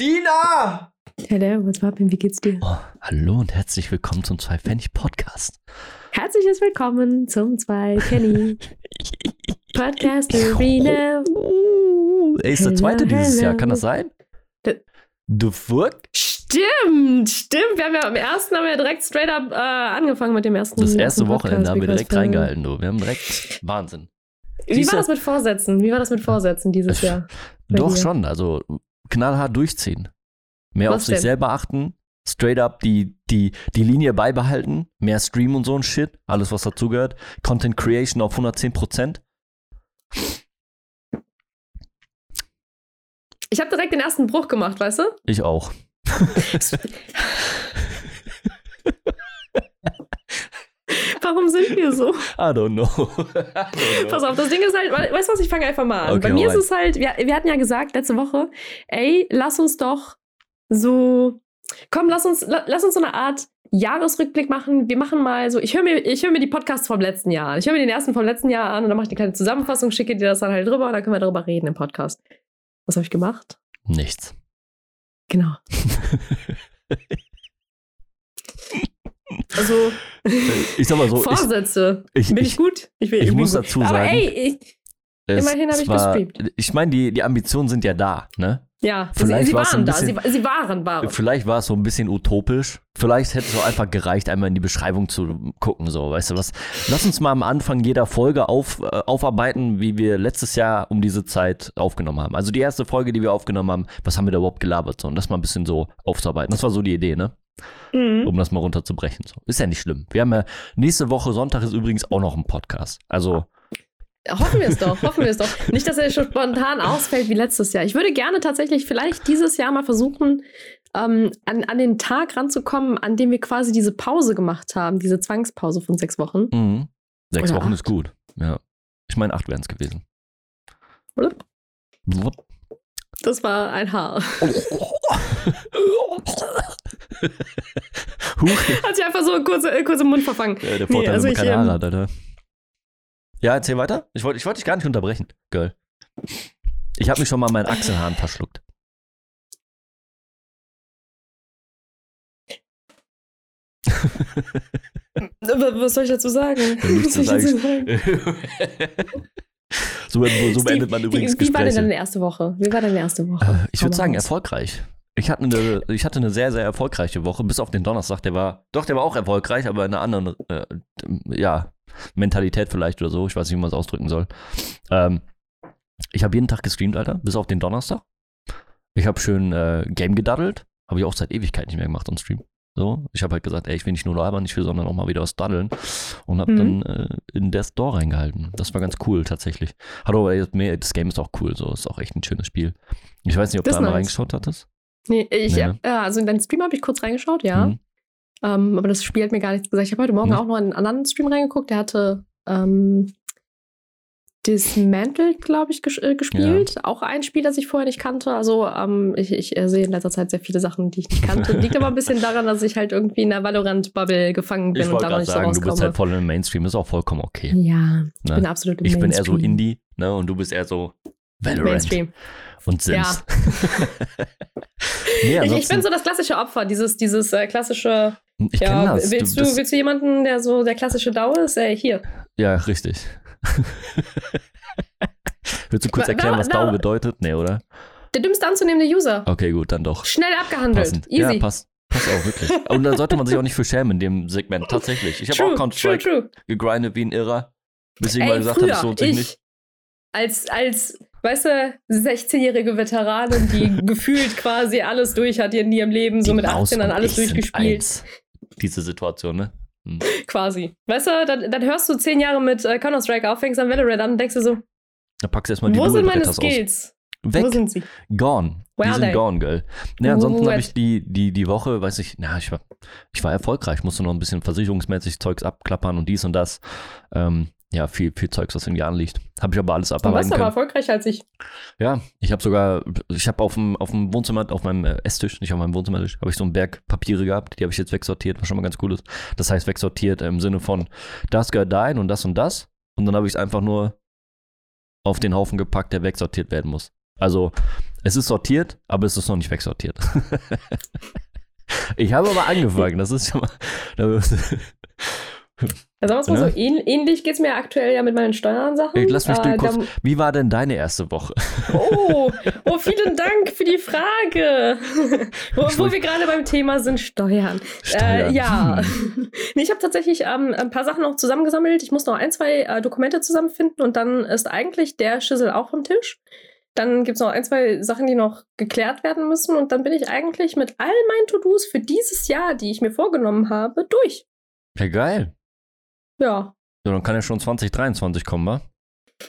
Dina! Hello, what's poppin'? Wie geht's dir? Oh, hallo und herzlich willkommen zum Zwei Pfennig Podcast. Herzliches Willkommen zum Zwei Kenny Podcast Arena. Ey, ist der zweite Hello, dieses hello. Jahr, kann das sein? D- The fuck? Stimmt, stimmt. Wir haben ja am ersten haben wir direkt straight up äh, angefangen mit dem ersten. Das erste ersten Wochenende haben wir direkt äh, reingehalten, du. Wir haben direkt Wahnsinn. Wie Siehst war du? das mit Vorsätzen? Wie war das mit Vorsätzen dieses Jahr? bei Doch dir? schon, also knallhart durchziehen. Mehr Was auf sich denn? selber achten, straight up die, die, die Linie beibehalten, mehr streamen und so ein Shit, alles was dazugehört. Content Creation auf 110%. Ich habe direkt den ersten Bruch gemacht, weißt du? Ich auch. Warum sind wir so? I don't know. I don't know. Pass auf, das Ding ist halt, we- weißt du was, ich fange einfach mal an. Okay, Bei mir ist es halt, wir, wir hatten ja gesagt letzte Woche, ey, lass uns doch so, komm, lass uns, la, lass uns so eine Art Jahresrückblick machen. Wir machen mal so, ich höre mir, ich höre mir die Podcasts vom letzten Jahr an. Ich höre mir den ersten vom letzten Jahr an und dann mache ich eine kleine Zusammenfassung, schicke dir das dann halt drüber und dann können wir darüber reden im Podcast. Was habe ich gemacht? Nichts. Genau. Also, Ich sag mal so, ich, Vorsätze. ich, bin ich, ich, gut? Ich, bin, ich bin muss gut. dazu Aber sagen, ey, ich, es immerhin hab ich gestreamt. Ich meine, die, die Ambitionen sind ja da, ne? ja, Vielleicht sie, sie waren ein da. bisschen- Sie, sie waren, waren. Vielleicht war es so ein bisschen utopisch. Vielleicht hätte es auch einfach gereicht, einmal in die Beschreibung zu gucken, so, weißt du was? Lass uns mal am Anfang jeder Folge auf, äh, aufarbeiten, wie wir letztes Jahr um diese Zeit aufgenommen haben. Also die erste Folge, die wir aufgenommen haben, was haben wir da überhaupt gelabert, so, und das mal ein bisschen so aufzuarbeiten. Das war so die Idee, ne? Mhm. Um das mal runterzubrechen, so. Ist ja nicht schlimm. Wir haben ja, nächste Woche Sonntag ist übrigens auch noch ein Podcast. Also, Hoffen wir es doch, hoffen wir es doch. Nicht, dass er schon spontan ausfällt wie letztes Jahr. Ich würde gerne tatsächlich vielleicht dieses Jahr mal versuchen, ähm, an, an den Tag ranzukommen, an dem wir quasi diese Pause gemacht haben, diese Zwangspause von sechs Wochen. mhm. sechs Oder Wochen acht. ist gut. Ja. Ich meine, acht wären es gewesen. Blub. Blub. Das war ein Haar. Huch. Hat sich einfach so kurz, äh, kurz im Mund verfangen. Ja, der Nee, Vorteil, also man ich, keine Haare ähm, Alter. Ja, erzähl weiter. Ich wollte ich wollte dich gar nicht unterbrechen, Girl. Ich habe mich schon mal meinen Achselhahn verschluckt. Was soll ich dazu sagen? Nichts Was zu soll ich sagen. dazu sagen? so, so beendet man übrigens wie, wie war denn Gespräche. deine erste Woche? Wie war deine erste Woche? Äh, ich würde sagen, erfolgreich. Ich hatte, eine, ich hatte eine sehr, sehr erfolgreiche Woche, bis auf den Donnerstag. Der war, doch, der war auch erfolgreich, aber in einer anderen, äh, ja, Mentalität vielleicht oder so. Ich weiß nicht, wie man es ausdrücken soll. Ähm, ich habe jeden Tag gestreamt, Alter, bis auf den Donnerstag. Ich habe schön äh, Game gedaddelt. Habe ich auch seit Ewigkeit nicht mehr gemacht on Stream. So, ich habe halt gesagt, ey, ich will nicht nur labern, ich will, sondern auch mal wieder was daddeln. Und habe Mhm. dann äh, in Death Door reingehalten. Das war ganz cool, tatsächlich. Mehr, das Game ist auch cool, so, ist auch echt ein schönes Spiel. Ich weiß nicht, ob Das du einmal nice. reingeschaut hattest. Nee, ich, ja, also in deinen Stream habe ich kurz reingeschaut, ja. Mhm. Ähm, aber das Spiel hat mir gar nichts gesagt. Ich habe heute Morgen Nicht? auch noch in einen anderen Stream reingeguckt. Der hatte ähm, Dismantled, glaube ich, ges äh, gespielt. Auch ein Spiel, das ich vorher nicht kannte. Also ähm, ich, ich äh, sehe in letzter Zeit sehr viele Sachen, die ich nicht kannte. Liegt aber ein bisschen daran, dass ich halt irgendwie in der Valorant-Bubble gefangen bin Ich und da noch nicht so sagen, du bist rauskomme. halt voll im Mainstream, ist auch vollkommen okay. ja, ich Ne? bin absolut im Ich bin eher so Mainstream. Indie, ne? Und du bist eher so Valorant Mainstream. und Sims. nee, Ich, ich bin so das klassische Opfer, dieses, dieses äh, klassische. ich ja, das. willst, du, das- willst du jemanden, der so der klassische Dau ist? Ey, hier. ja, richtig. Willst du kurz erklären, wa- was wa- DAO bedeutet? Nee, oder? Der dümmste anzunehmende User. Okay, gut, dann doch. Schnell abgehandelt. Passend. Easy. Ja, passt. Passt auch wirklich. Und da sollte man sich auch nicht für schämen in dem Segment. Tatsächlich. Ich habe auch Counter-Strike gegrindet wie ein Irrer. Bis ich mal gesagt habe, es lohnt sich ich, nicht. als, als, weißt du, 16-jährige Veteranin, die gefühlt quasi alles durch hat in ihrem Leben, so Die mit Maus 18 dann alles durchgespielt, eins. Diese Situation, ne? Hm. quasi. Weißt du, dann, dann hörst du 10 Jahre mit äh, Counter-Strike auf, fängst an Valorant an und denkst du so, Da packst du erstmal die wo sind meine aus. Skills? Weg. Wo sind sie? Gone. Where die sind they? gone, girl. Ne, ansonsten habe ich die, die, die Woche, weiß ich, na, ich war, ich war erfolgreich, musste noch ein bisschen versicherungsmäßig Zeugs abklappern und dies und das. Ähm, ja, viel, viel Zeugs, was in Jahren liegt. Habe ich aber alles Du warst abarbeiten aber erfolgreicher als ich. Ja, ich habe sogar, ich habe auf dem, auf dem Wohnzimmer, auf meinem äh, Esstisch, nicht auf meinem Wohnzimmertisch, habe ich so einen Berg Papiere gehabt, die habe ich jetzt wegsortiert, was schon mal ganz cool ist. Das heißt, wegsortiert im Sinne von, das gehört dahin und das und das. Und dann habe ich es einfach nur auf den Haufen gepackt, der wegsortiert werden muss. Also Es ist sortiert, aber es ist noch nicht wegsortiert. ich habe aber angefangen, das ist schon mal. Ja, sagen wir es mal Ne? so, ähn, ähnlich geht es mir aktuell ja mit meinen Steuern-Sachen. Lass mich Äh, kurz. Wie war denn deine erste Woche? Oh, oh, vielen Dank für die Frage. wo, wo wir gerade beim Thema sind, Steuern. Äh, Steuern. ja. Hm. nee, ich habe tatsächlich ähm, ein paar Sachen noch zusammengesammelt. Ich muss noch ein, zwei äh, Dokumente zusammenfinden und dann ist eigentlich der Schüssel auch vom Tisch. Dann gibt es noch ein, zwei Sachen, die noch geklärt werden müssen. Und dann bin ich eigentlich mit all meinen To-Dos für dieses Jahr, die ich mir vorgenommen habe, durch. Ja, geil. Ja. So, dann kann ja schon 2023 kommen, wa?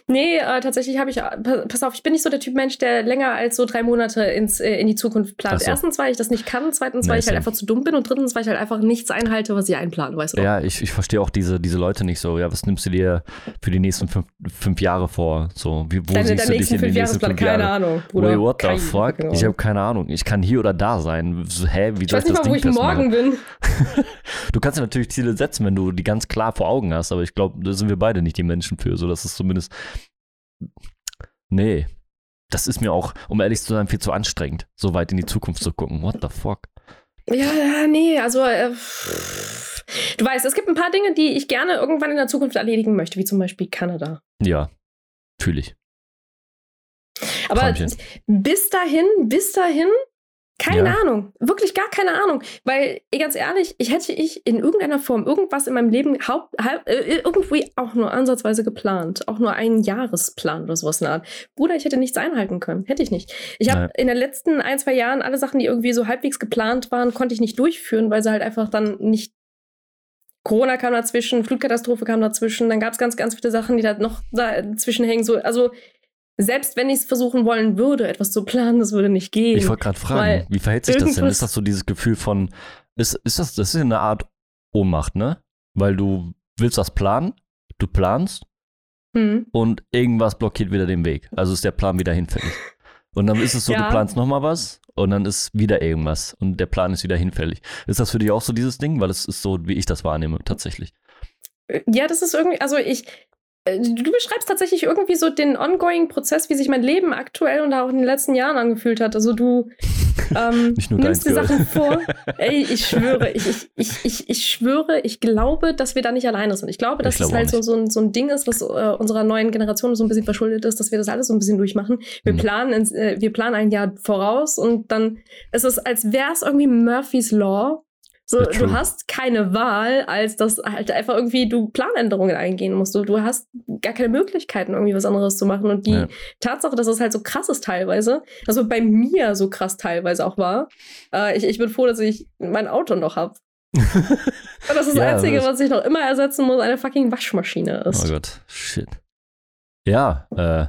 Nee, äh, tatsächlich habe ich, äh, pa- pass auf, ich bin nicht so der Typ Mensch, der länger als so drei Monate ins, äh, in die Zukunft plant. So. Erstens, weil ich das nicht kann, zweitens, Nee, weil ich halt einfach zu dumm bin und drittens, weil ich halt einfach nichts einhalte, was ich einplane, weißt du? Ja, ich, ich verstehe auch diese, diese Leute nicht so. Ja, was nimmst du dir für die nächsten fünf, fünf Jahre vor? So, wie, wo Deine, siehst du dich in den nächsten fünf keine Jahren? Ahnung, Bruder. Wait, what the Keine fuck? Ahnung. Ich habe keine Ahnung. Ich kann hier oder da sein. So, Hä, wie Ich soll ich nicht das mal, wo Ding ich morgen bin. Du kannst ja natürlich Ziele setzen, wenn du die ganz klar vor Augen hast, aber ich glaube, da sind wir beide nicht die Menschen für. So, das ist zumindest. Nee. Das ist mir auch, um ehrlich zu sein, viel zu anstrengend, so weit in die Zukunft zu gucken. What the fuck? Ja, ja, nee, also äh, du weißt, es gibt ein paar Dinge, die ich gerne irgendwann in der Zukunft erledigen möchte, wie zum Beispiel Kanada. Ja, fühle ich. Aber Träumchen. bis dahin, bis dahin, keine Ja. Ahnung. Wirklich gar keine Ahnung. Weil, ganz ehrlich, ich hätte ich in irgendeiner Form irgendwas in meinem Leben haupt, halb, äh, irgendwie auch nur ansatzweise geplant. Auch nur einen Jahresplan oder sowas in der Art. Bruder, ich hätte nichts einhalten können. Hätte ich nicht. Ich habe in den letzten ein, zwei Jahren alle Sachen, die irgendwie so halbwegs geplant waren, konnte ich nicht durchführen, weil sie halt einfach dann nicht. Corona kam dazwischen, Flutkatastrophe kam dazwischen, dann gab es ganz, ganz viele Sachen, die da noch dazwischen hängen. So, also selbst wenn ich es versuchen wollen würde, etwas zu planen, das würde nicht gehen. Ich wollte gerade fragen, wie verhält sich das denn? Ist das so dieses Gefühl von, ist, ist das, das ist eine Art Ohnmacht, ne? Weil du willst was planen, du planst Hm. und irgendwas blockiert wieder den Weg. Also ist der Plan wieder hinfällig. Und dann ist es so, Ja. du planst nochmal was und dann ist wieder irgendwas und der Plan ist wieder hinfällig. Ist das für dich auch so dieses Ding? Weil es ist so, wie ich das wahrnehme, tatsächlich. Ja, das ist irgendwie, also ich, äh, du beschreibst tatsächlich irgendwie so den ongoing Prozess, wie sich mein Leben aktuell und auch in den letzten Jahren angefühlt hat. Also du ähm, nimmst dir Sachen vor. Ey, ich schwöre, ich, ich, ich, ich, ich schwöre, ich glaube, dass wir da nicht alleine sind. Ich glaube, dass Ich es halt so, so, ein, so ein Ding ist, was äh, unserer neuen Generation so ein bisschen verschuldet ist, dass wir das alles so ein bisschen durchmachen. Wir, Mhm. planen, ins, äh, wir planen ein Jahr voraus und dann ist es, als wäre es irgendwie Murphy's Law. So, Ja, du hast keine Wahl, als dass halt einfach irgendwie du Planänderungen eingehen musst. Du, du hast gar keine Möglichkeiten, irgendwie was anderes zu machen. Und die Ja. Tatsache, dass es halt so krass ist teilweise, also bei mir so krass teilweise auch war, äh, ich, ich bin froh, dass ich mein Auto noch habe. Und das ist das Ja, Einzige, das- was ich noch immer ersetzen muss, eine fucking Waschmaschine ist. Oh Gott, shit. Ja, äh,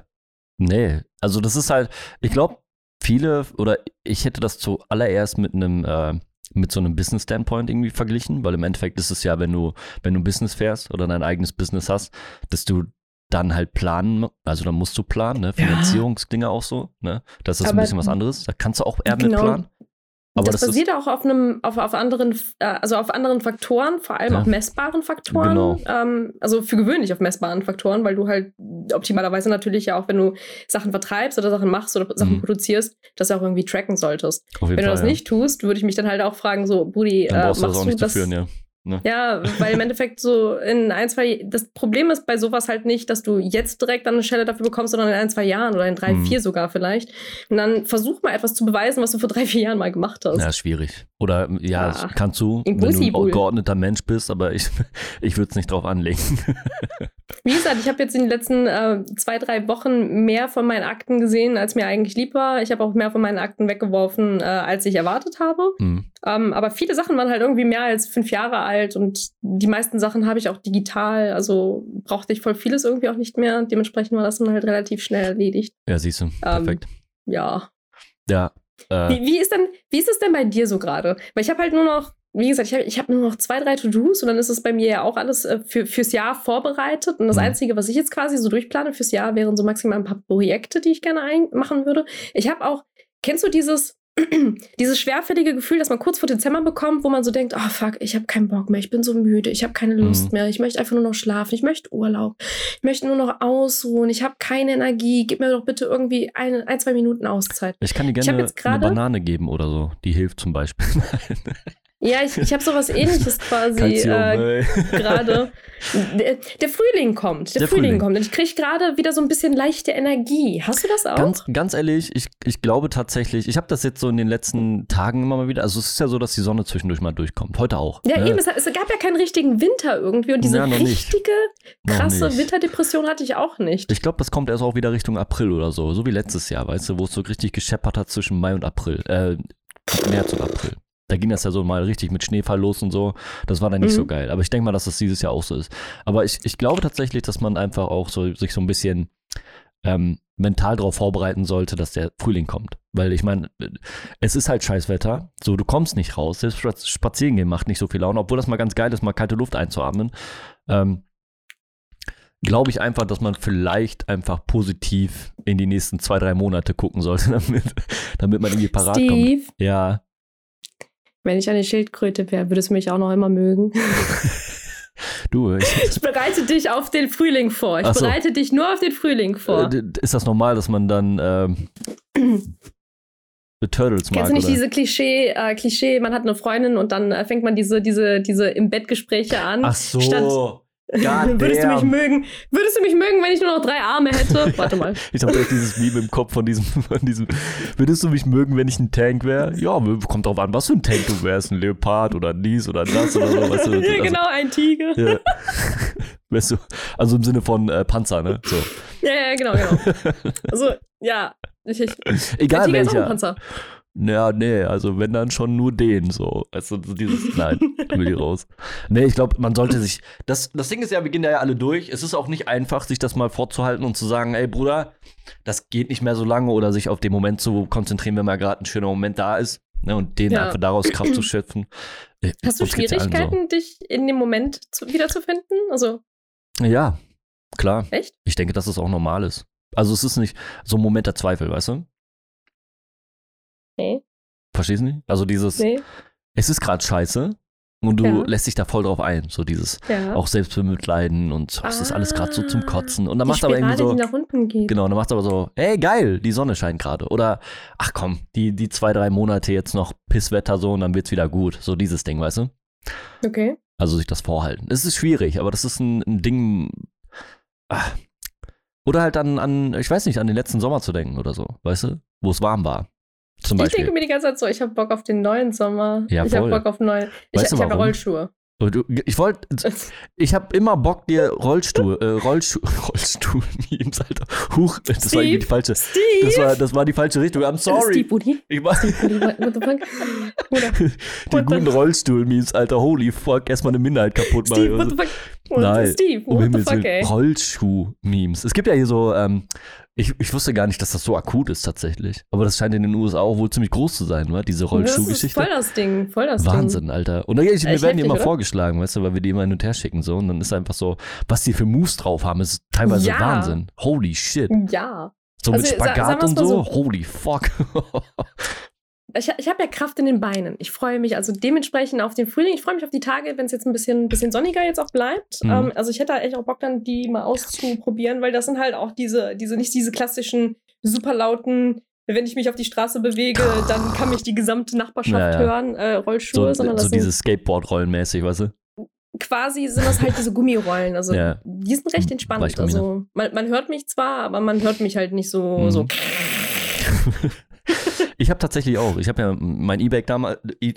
nee. Also das ist halt, ich glaube, viele, oder ich hätte das zuallererst mit einem, äh, mit so einem Business-Standpoint irgendwie verglichen, weil im Endeffekt ist es ja, wenn du, wenn du Business fährst oder dein eigenes Business hast, dass du dann halt planen, also dann musst du planen, ne? Ja. Finanzierungsdinge auch so, ne? Das ist ein Aber- bisschen was anderes. Da kannst du auch eher mit Genau. planen. Aber das, das, basiert auch auf einem, auf, auf anderen, äh, also auf anderen Faktoren, vor allem Ja. auch messbaren Faktoren. Genau. Ähm, also für gewöhnlich auf messbaren Faktoren, weil du halt optimalerweise natürlich ja auch, wenn du Sachen vertreibst oder Sachen machst oder Sachen Mhm. produzierst, das ja auch irgendwie tracken solltest. auf Wenn du Fall, das ja. nicht tust, würde ich mich dann halt auch fragen, so, Brudi, äh, brauchst du das machst auch du nicht das? führen, ja. Ja, weil im Endeffekt so in ein, zwei, das Problem ist bei sowas halt nicht, dass du jetzt direkt eine Stelle dafür bekommst, sondern in ein, zwei Jahren oder in drei, Mhm. vier sogar vielleicht. Und dann versuch mal etwas zu beweisen, was du vor drei, vier Jahren mal gemacht hast. Ja, ist schwierig. Oder ja, Ja. kannst du, wenn du ein geordneter Mensch bist, aber ich, ich würde es nicht drauf anlegen. Wie gesagt, ich habe jetzt in den letzten äh, zwei, drei Wochen mehr von meinen Akten gesehen, als mir eigentlich lieb war. Ich habe auch mehr von meinen Akten weggeworfen, äh, als ich erwartet habe. Hm. Ähm, aber viele Sachen waren halt irgendwie mehr als fünf Jahre alt und die meisten Sachen habe ich auch digital. Also brauchte ich voll vieles irgendwie auch nicht mehr. Dementsprechend war das dann halt relativ schnell erledigt. Ja, siehst du. Perfekt. Ja. Ja. Äh, Wie, wie, ist denn, wie ist es denn bei dir so gerade? Weil ich habe halt nur noch, wie gesagt, ich habe ich hab nur noch zwei, drei To-Dos und dann ist es bei mir ja auch alles äh, für, fürs Jahr vorbereitet. Und das Mhm. Einzige, was ich jetzt quasi so durchplane fürs Jahr, wären so maximal ein paar Projekte, die ich gerne machen würde. Ich habe auch, kennst du dieses, dieses schwerfällige Gefühl, das man kurz vor Dezember bekommt, wo man so denkt, oh fuck, ich habe keinen Bock mehr, ich bin so müde, ich habe keine Lust Mhm. mehr, ich möchte einfach nur noch schlafen, ich möchte Urlaub, ich möchte nur noch ausruhen, ich habe keine Energie, gib mir doch bitte irgendwie ein, ein zwei Minuten Auszeit. Ich kann dir gerne jetzt eine Banane geben oder so. Die hilft zum Beispiel. Ja, ich, ich habe sowas ähnliches quasi äh, gerade. Der, der Frühling kommt, der, Der Frühling, Frühling. kommt und ich kriege gerade wieder so ein bisschen leichte Energie. Hast du das auch? Ganz, ganz ehrlich, ich, ich glaube tatsächlich, ich habe das jetzt so in den letzten Tagen immer mal wieder. Also es ist ja so, dass die Sonne zwischendurch mal durchkommt. Heute auch. ja, ne? eben, es, es gab ja keinen richtigen Winter irgendwie und diese Ja, nicht. richtige Noch krasse nicht. Winterdepression hatte ich auch nicht. Ich glaube, das kommt erst auch wieder Richtung April oder so. So wie letztes Jahr, weißt du, wo es so richtig gescheppert hat zwischen Mai und April. Äh, März und April. Da ging das ja so mal richtig mit Schneefall los und so. Das war dann nicht Mhm. so geil. Aber ich denke mal, dass das dieses Jahr auch so ist. Aber ich, ich glaube tatsächlich, dass man einfach auch so, sich so ein bisschen ähm, mental darauf vorbereiten sollte, dass der Frühling kommt. Weil ich meine, es ist halt Scheißwetter. So, du kommst nicht raus. Selbst Spaz- spazieren gehen macht nicht so viel Laune, obwohl das mal ganz geil ist, mal kalte Luft einzuatmen. Ähm, glaube ich einfach, dass man vielleicht einfach positiv in die nächsten zwei, drei Monate gucken sollte, damit, damit man irgendwie parat kommt. Steve, Ja, wenn ich eine Schildkröte wäre, würdest du mich auch noch immer mögen. du, ich, Ich bereite dich auf den Frühling vor. Ich so. bereite dich nur auf den Frühling vor. äh, ist das normal, dass man dann ähm, The Turtles mag? Kennst du nicht oder? diese Klischee, äh, Klischee, man hat eine Freundin und dann äh, fängt man diese, diese, diese im Bett Gespräche an. Ach so. Statt- würdest du mich mögen? Würdest du mich mögen, wenn ich nur noch drei Arme hätte? Warte mal. Ich habe direkt dieses Meme im Kopf von diesem, von diesem. Würdest du mich mögen, wenn ich ein Tank wäre? Ja, kommt drauf an, was für ein Tank du wärst. Ein Leopard oder dies oder das oder so. Weißt du, ja, also, genau, ein Tiger. Ja. weißt du, also im Sinne von äh, Panzer, ne? So. Ja, ja, genau, genau. Also, ja. Ich, ich, Egal ein Tiger ist auch ein welcher. Panzer. Ja, nee, also wenn dann schon nur den so. Also so dieses, nein, will ich raus. Nee, ich glaube, man sollte sich. Das, das Ding ist ja, wir gehen da ja alle durch. Es ist auch nicht einfach, sich das mal vorzuhalten und zu sagen, ey Bruder, das geht nicht mehr so lange oder sich auf den Moment zu konzentrieren, wenn mal gerade ein schöner Moment da ist. Ne, und den Ja. einfach daraus Kraft zu schöpfen. Äh, Hast du Schwierigkeiten, dich in dem Moment zu, wiederzufinden? Also, So. Ja, klar. echt? Ich denke, dass es auch normal ist. Also es ist nicht so ein Moment der Zweifel, weißt du? Nee. Verstehst du nicht? Also dieses, Nee. es ist gerade scheiße und du Ja. lässt dich da voll drauf ein. So dieses Ja. auch Selbstbemitleiden und so, es ist alles gerade so zum Ah, Kotzen. Und dann machst du aber irgendwie so, die nach unten geht. genau, dann machst du aber so, ey geil, die Sonne scheint gerade. Oder, ach komm, die, die zwei, drei Monate jetzt noch Pisswetter so und dann wird's wieder gut. So dieses Ding, weißt du? Okay. Also sich das vorhalten. Es ist schwierig, aber das ist ein, ein Ding. Ah. Oder halt an, an, ich weiß nicht, an den letzten Sommer zu denken oder so, weißt du? Wo es warm war. Zum Ich Beispiel. denke mir die ganze Zeit so, ich habe Bock auf den neuen Sommer. Ja, ich habe. Bock auf neue. Ich, Weißt du ich habe? Rollschuhe. Du- Ich wollte, ich habe immer Bock, dir Rollstuhl, äh, Rollstuhl, Rollstuhl-Memes, Alter. Huch, das war irgendwie die falsche, Steve! das war, das war die falsche Richtung. I'm sorry. Steve Woody. Ich war, Woody, what the fuck? Die guten Rollstuhl-Memes, Alter. Holy fuck, erstmal eine Minderheit kaputt machen. Steve, what the fuck? What Nein, Steve, um what the Himmels fuck, ey? Rollschuh-Memes. Es gibt ja hier so, ähm, ich, ich wusste gar nicht, dass das so akut ist tatsächlich. Aber das scheint in den USA auch wohl ziemlich groß zu sein, wa? diese Rollschuhgeschichte. voll das Ding, voll das Wahnsinn, Alter. Und dann, ich, mir Echt werden die immer oder? vorgeschlagen, weißt du, weil wir die immer hin und her schicken so. Und dann ist einfach so, was die für Moves drauf haben, ist teilweise Ja. Wahnsinn. Holy shit. Ding. Ja. So mit Also, sa- Spagat und so. so. Holy fuck. Ich, ich habe ja Kraft in den Beinen. Ich freue mich also dementsprechend auf den Frühling. Ich freue mich auf die Tage, wenn es jetzt ein bisschen, bisschen sonniger jetzt auch bleibt. Mhm. Ähm, also ich hätte da echt auch Bock dann, die mal auszuprobieren, weil das sind halt auch diese, diese nicht diese klassischen super lauten, wenn ich mich auf die Straße bewege, dann kann mich die gesamte Nachbarschaft Ja, ja. hören, äh, Rollschuhe, so sondern das so sind dieses Skateboard-Rollenmäßig, weißt du? quasi sind das halt diese Gummirollen. Also Ja. die sind recht entspannt. Ne? Also man, man hört mich zwar, aber man hört mich halt nicht so, Mhm. so Ich habe tatsächlich auch. Ich habe ja mein E-Bike damals, ich,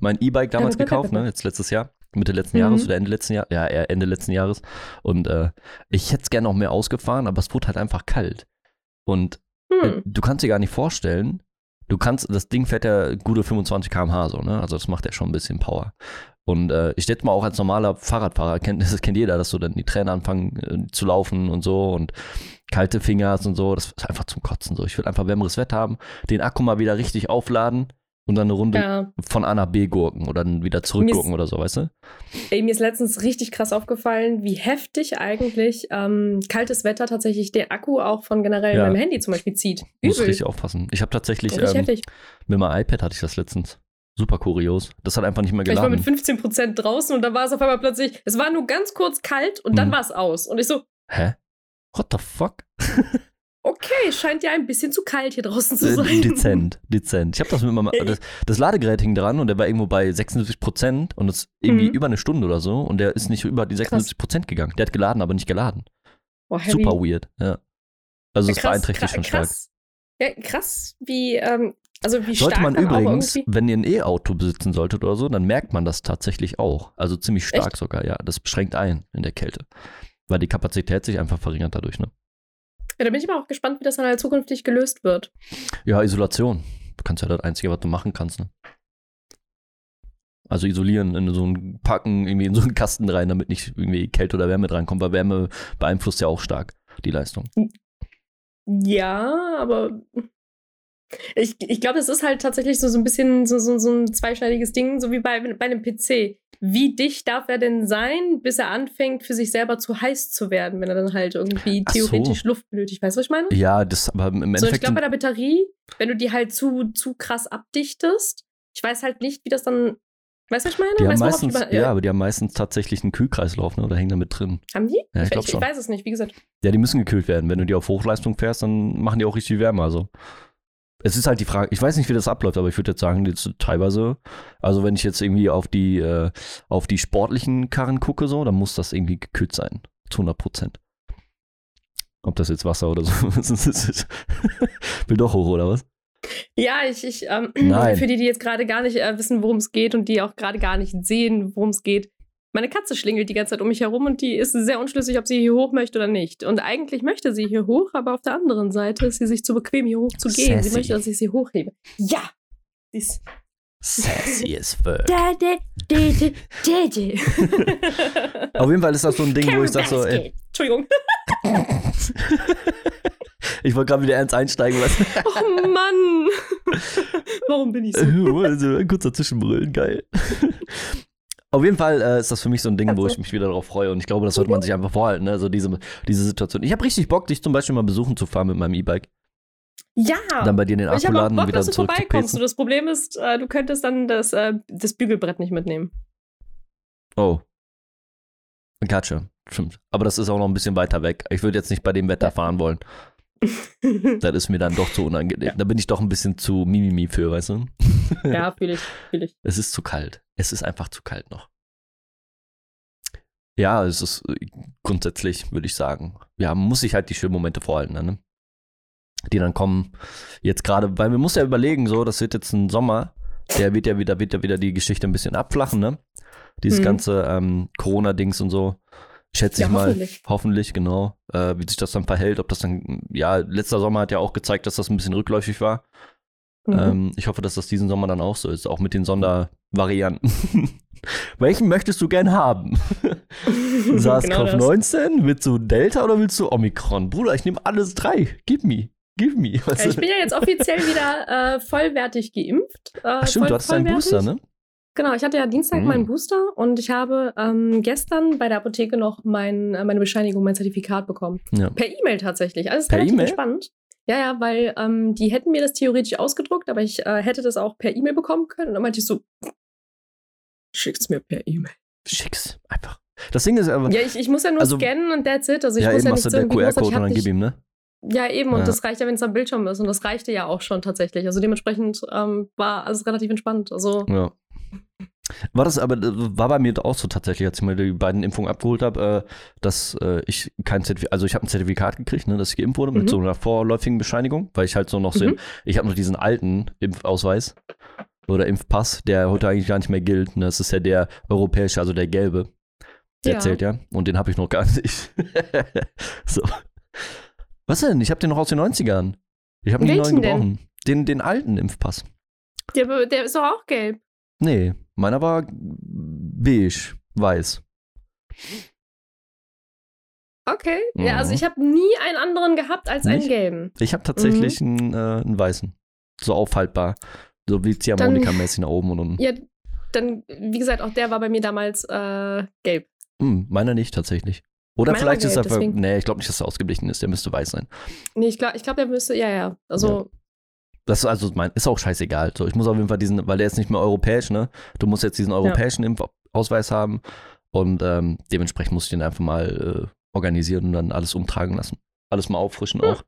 mein E-Bike damals gekauft, ne? Jetzt letztes Jahr, Mitte letzten Mhm. Jahres oder Ende letzten Jahres, ja, eher Ende letzten Jahres. Und äh, ich hätte es gerne noch mehr ausgefahren, aber es wurde halt einfach kalt. Und äh, hm. du kannst dir gar nicht vorstellen, du kannst, das Ding fährt ja gute 25 km/h so, ne? Also das macht ja schon ein bisschen Power. Und äh, ich denke mal auch als normaler Fahrradfahrer, kennt, das kennt jeder, dass so dann die Tränen anfangen äh, zu laufen und so und kalte Finger hast und so. Das ist einfach zum Kotzen so. Ich will einfach wärmeres Wetter haben, den Akku mal wieder richtig aufladen und dann eine Runde Ja. von A nach B gurken oder dann wieder Mir ist- zurückgurken oder so, weißt du? Ey, mir ist letztens richtig krass aufgefallen, wie heftig eigentlich ähm, kaltes Wetter tatsächlich den Akku auch von generell Ja. meinem Handy zum Beispiel zieht. Muss Übel. richtig aufpassen. Ich habe tatsächlich ähm, mit meinem iPad hatte ich das letztens. Super kurios. Das hat einfach nicht mehr Ich war geladen. mit 15% draußen und dann war es auf einmal plötzlich, es war nur ganz kurz kalt und dann Mhm. war es aus. Und ich so, Hä? What the fuck? okay, scheint ja ein bisschen zu kalt hier draußen zu Äh, sein. dezent, dezent. Ich habe das mit meinem das, das Ladegerät hing dran und der war irgendwo bei 76 Prozent und das irgendwie Mhm. über eine Stunde oder so und der ist nicht über die 76 Prozent gegangen. Der hat geladen, aber nicht geladen. Boah. Super weird. Ja. Also es Ja, beeinträchtigt schon stark. krass. Ja, krass, wie, ähm, also wie Sollte man übrigens, wenn ihr ein E-Auto besitzen solltet oder so, dann merkt man das tatsächlich auch. Also ziemlich stark Echt? sogar, ja. Das beschränkt ein in der Kälte. Weil die Kapazität sich einfach verringert dadurch, ne? Ja, da bin ich aber auch gespannt, wie das dann halt zukünftig gelöst wird. Ja, Isolation. Du kannst ja das Einzige, was du machen kannst, ne? Also isolieren, in so einen Packen, irgendwie in so einen Kasten rein, damit nicht irgendwie Kälte oder Wärme drankommt, weil Wärme beeinflusst ja auch stark die Leistung. Ja, aber ich, ich glaube, es ist halt tatsächlich so, so ein bisschen so, so, so ein zweischneidiges Ding, so wie bei, bei einem PC. Wie dicht darf er denn sein, bis er anfängt, für sich selber zu heiß zu werden, wenn er dann halt irgendwie Ach so. theoretisch Luft benötigt? Weißt du, was ich meine? Ja, das aber im So, ich Endeffekt. glaube, bei der Batterie, wenn du die halt zu, zu krass abdichtest, ich weiß halt nicht, wie das dann. Weißt du, was ich meine? die haben weißt meistens, über- ja, aber die haben meistens tatsächlich einen Kühlkreislauf, ne? Oder hängen da mit drin. Haben die? Ja, ich ich, ich, weiß es nicht, wie gesagt. Ja, die müssen gekühlt werden. Wenn du die auf Hochleistung fährst, dann machen die auch richtig Wärme. Also. Es ist halt die Frage, ich weiß nicht, wie das abläuft, aber ich würde jetzt sagen, jetzt teilweise, also wenn ich jetzt irgendwie auf die, äh, auf die sportlichen Karren gucke, so, dann muss das irgendwie gekühlt sein. Zu 100 Prozent. Ob das jetzt Wasser oder so ist. Will doch hoch, oder was? Ja, ich, ich ähm, für die, die jetzt gerade gar nicht äh, wissen, worum es geht und die auch gerade gar nicht sehen, worum es geht. Meine Katze schlingelt die ganze Zeit um mich herum und die ist sehr unschlüssig, ob sie hier hoch möchte oder nicht. Und eigentlich möchte sie hier hoch, aber auf der anderen Seite ist sie sich zu bequem, hier hoch zu gehen. Sassy. Sie möchte, dass ich sie hochhebe. Ja! Sie ist. Sassy as fuck. Dade, dade, dade. Auf jeden Fall ist das so ein Ding, wo ich sag so, ey, Entschuldigung. ich wollte gerade wieder ernst einsteigen, was? Oh Mann! Warum bin ich so? also, ein kurzer Zwischenbrüllen, geil. Auf jeden Fall äh, ist das für mich so ein Ding, wo Also. ich mich wieder darauf freue. Und ich glaube, das sollte man sich einfach vorhalten, ne? So diese, diese Situation. Ich habe richtig Bock, dich zum Beispiel mal besuchen zu fahren mit meinem E-Bike. Ja! Dann bei dir den Und ich Akku habe auch laden und Bock, wieder dass du zurück zu vorbeikommst. Das Problem ist, äh, du könntest dann das, äh, das Bügelbrett nicht mitnehmen. Oh. Gotcha. Stimmt. Aber das ist auch noch ein bisschen weiter weg. Ich würde jetzt nicht bei dem Wetter fahren wollen. Das ist mir dann doch zu unangenehm. Ja. Da bin ich doch ein bisschen zu Mimimi für, weißt du? ja, fühle ich, fühle ich. Es ist zu kalt. Es ist einfach zu kalt noch. Ja, es ist äh, grundsätzlich, würde ich sagen. Ja, man muss sich halt die schönen Momente vorhalten, ne? Die dann kommen. Jetzt gerade, weil man muss ja überlegen, so, das wird jetzt ein Sommer, der wird ja wieder, wird ja wieder die Geschichte ein bisschen abflachen, ne? Dieses Mhm. ganze ähm, Corona-Dings und so. Schätze Ja, ich mal. hoffentlich. Hoffentlich, genau. Äh, wie sich das dann verhält, ob das dann, ja, letzter Sommer hat ja auch gezeigt, dass das ein bisschen rückläufig war. Mhm. Ähm, ich hoffe, dass das diesen Sommer dann auch so ist, auch mit den Sondervarianten. Welchen möchtest du gern haben? Genau SARS-CoV-19? willst du Delta oder willst du Omikron? Bruder, ich nehme alles drei. Gib me. Give me. Ja, ich bin ja jetzt offiziell wieder äh, vollwertig geimpft. Äh, Ach stimmt, voll- du hattest einen vollwertig. Booster, ne? Genau, ich hatte ja Dienstag Mhm. meinen Booster und ich habe ähm, gestern bei der Apotheke noch mein, äh, meine Bescheinigung, mein Zertifikat bekommen. Ja. Per E-Mail tatsächlich. Also es ist Per relativ E-Mail? entspannt. Ja, ja, weil ähm, die hätten mir das theoretisch ausgedruckt, aber ich äh, hätte das auch per E-Mail bekommen können. Und dann meinte ich so, schick's mir per E-Mail. Schick's. Einfach. Das Ding ist aber. Ja, ich, ich muss ja nur Also- scannen und that's it. Also ich ja, muss eben ja der irgendwie großartig- QR-Code und dann gib nicht- ihm, ne? Ja, eben. Und Ja. das reicht ja, wenn es am Bildschirm ist. Und das reichte ja auch schon tatsächlich. Also dementsprechend ähm, war alles relativ entspannt. Also Ja. War das aber, war bei mir auch so tatsächlich, als ich mir die beiden Impfungen abgeholt habe, äh, dass äh, ich kein Zertifikat, also ich habe ein Zertifikat gekriegt, ne, dass ich geimpft wurde mit Mhm. so einer vorläufigen Bescheinigung, weil ich halt so noch so, Mhm. ich habe noch diesen alten Impfausweis oder Impfpass, der heute eigentlich gar nicht mehr gilt. Ne? Das ist ja der europäische, also der gelbe. Der Ja. zählt ja. Und den habe ich noch gar nicht. so. Was denn? Ich habe den noch aus den 90ern. Ich habe einen neuen denn? gebrauchen. Den, den alten Impfpass. der, der ist doch auch gelb. Nee, meiner war beige, weiß. Okay. Ja, Mhm. also ich habe nie einen anderen gehabt als einen Nicht? gelben. Ich habe tatsächlich Mhm. einen, äh, einen weißen. So aufhaltbar. So wie Ziehharmonika-mäßig nach oben und unten. Ja, dann, wie gesagt, auch der war bei mir damals äh, gelb. Hm, meiner nicht tatsächlich. Oder Meiner vielleicht war ist er. gelb, nee, ich glaube nicht, dass er ausgeblichen ist. Der müsste weiß sein. Nee, ich glaube, ich glaub, der müsste, ja, ja. Also, Das ist also mein, ist auch scheißegal. So, ich muss auf jeden Fall diesen, weil der ist nicht mehr europäisch, ne? Du musst jetzt diesen europäischen Impfausweis haben und ähm, dementsprechend muss ich den einfach mal äh, organisieren und dann alles umtragen lassen. Alles mal auffrischen Hm. auch.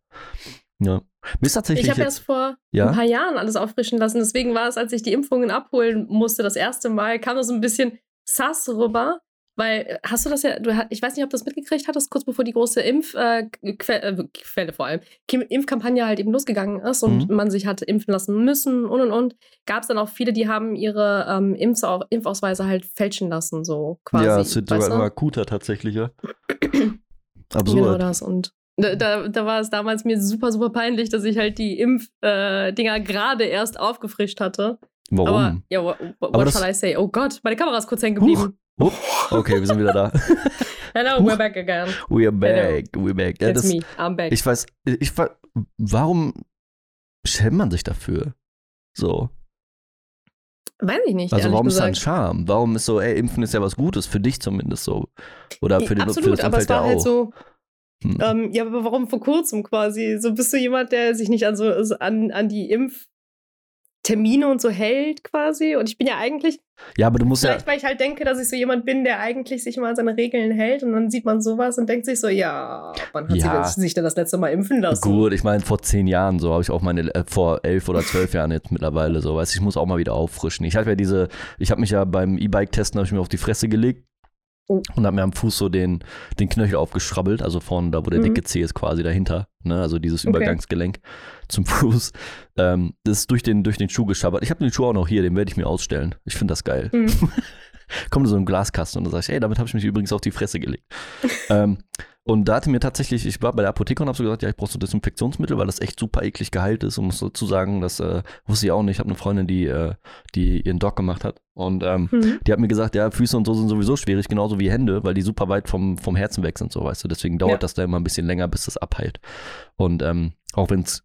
Ja. Mir ist tatsächlich ich habe erst vor ja? ein paar Jahren alles auffrischen lassen. Deswegen war es, als ich die Impfungen abholen musste, das erste Mal, kam das ein bisschen sass rüber. Weil, äh, hast du das ja, du, ich weiß nicht, ob du das mitgekriegt hattest, kurz bevor die große Impfquelle, äh, Que- äh, vor allem, Impfkampagne halt eben losgegangen ist und Mhm. man sich hatte impfen lassen müssen und und und, gab es dann auch viele, die haben ihre ähm, Impfsau Impfausweise halt fälschen lassen, so quasi. ja, es wird sogar immer akuter tatsächlich, ja. Genau Absurd. das. Und da, da, da war es damals mir super, super peinlich, dass ich halt die Impfdinger äh, gerade erst aufgefrischt hatte. Warum? Aber, ja, what, what Aber shall I say? Oh Gott, meine Kamera ist kurz hängen geblieben. Huch. Okay, wir sind wieder da. Hello, we're back again. We are back, we are back. Ja, It's das, me, I'm back. ich weiß, ich weiß, warum schämt man sich dafür? So. Weiß ich nicht, Also warum ist da ein gesagt. Charme? Warum ist so, ey, Impfen ist ja was Gutes, für dich zumindest so. Oder für, den, für Absolut, das aber es war auch. halt so, Hm. ähm, ja, aber warum vor kurzem quasi? So bist du jemand, der sich nicht an so an, an die Impftermine und so hält quasi. Und ich bin ja eigentlich, ja, aber du musst ja, vielleicht weil ich halt denke, dass ich so jemand bin, der eigentlich sich immer an seine Regeln hält und dann sieht man sowas und denkt sich so, ja, wann hat Ja. sie sich denn das letzte Mal impfen lassen? gut, ich meine, vor zehn Jahren so habe ich auch meine, äh, vor elf oder zwölf Jahren jetzt mittlerweile so, weißt du, ich muss auch mal wieder auffrischen. Ich habe ja diese, ich habe mich ja beim E-Bike-Testen, habe ich mir auf die Fresse gelegt. Und habe mir am Fuß so den, den Knöchel aufgeschrabbelt, also vorne, da wo der Mhm. dicke Zeh ist quasi dahinter, ne, also dieses Okay. Übergangsgelenk zum Fuß. Ähm, das ist durch den, durch den Schuh geschabbert. Ich habe den Schuh auch noch hier, den werde ich mir ausstellen. Ich finde das geil. Hm. kommt so ein Glaskasten und dann sag ich, ey, damit habe ich mich übrigens auf die Fresse gelegt. ähm, und da hatte mir tatsächlich, ich war bei der Apotheke und habe so gesagt, ja, ich brauche so Desinfektionsmittel, weil das echt super eklig geheilt ist und muss dazu sagen, das äh, wusste ich auch nicht. Ich habe eine Freundin, die, äh, die ihren Doc gemacht hat und ähm, Hm. die hat mir gesagt, ja, Füße und so sind sowieso schwierig, genauso wie Hände, weil die super weit vom, vom Herzen weg sind, so weißt du. Deswegen dauert Ja. das da immer ein bisschen länger, bis das abheilt. Und ähm, auch wenn es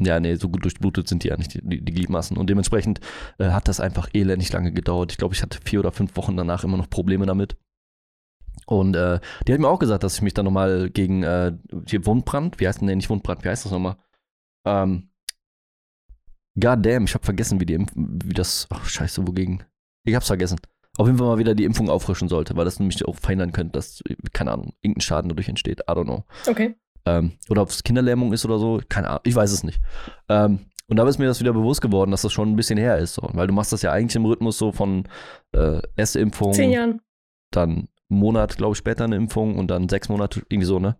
ja, nee, so gut durchblutet sind die ja nicht, die, die die Gliedmaßen. Und dementsprechend äh, hat das einfach elendig lange gedauert. Ich glaube, ich hatte vier oder fünf Wochen danach immer noch Probleme damit. Und äh, die hat mir auch gesagt, dass ich mich dann nochmal gegen äh, hier Wundbrand, wie heißt denn, nee, nicht Wundbrand, wie heißt das nochmal? Ähm, God damn, ich habe vergessen, wie die Impf wie das, ach scheiße, wogegen? Ich hab's vergessen. Auf jeden Fall mal wieder die Impfung auffrischen sollte, weil das nämlich auch verhindern könnte, dass, keine Ahnung, irgendein Schaden dadurch entsteht. I don't know. Okay. Ähm, oder ob es Kinderlähmung ist oder so, keine Ahnung, ich weiß es nicht. Ähm, und da ist mir das wieder bewusst geworden, dass das schon ein bisschen her ist. So. Weil du machst das ja eigentlich im Rhythmus so von äh, erste Impfung, Zehn Jahren. dann einen Monat, glaube ich, später eine Impfung und dann sechs Monate, irgendwie so, ne?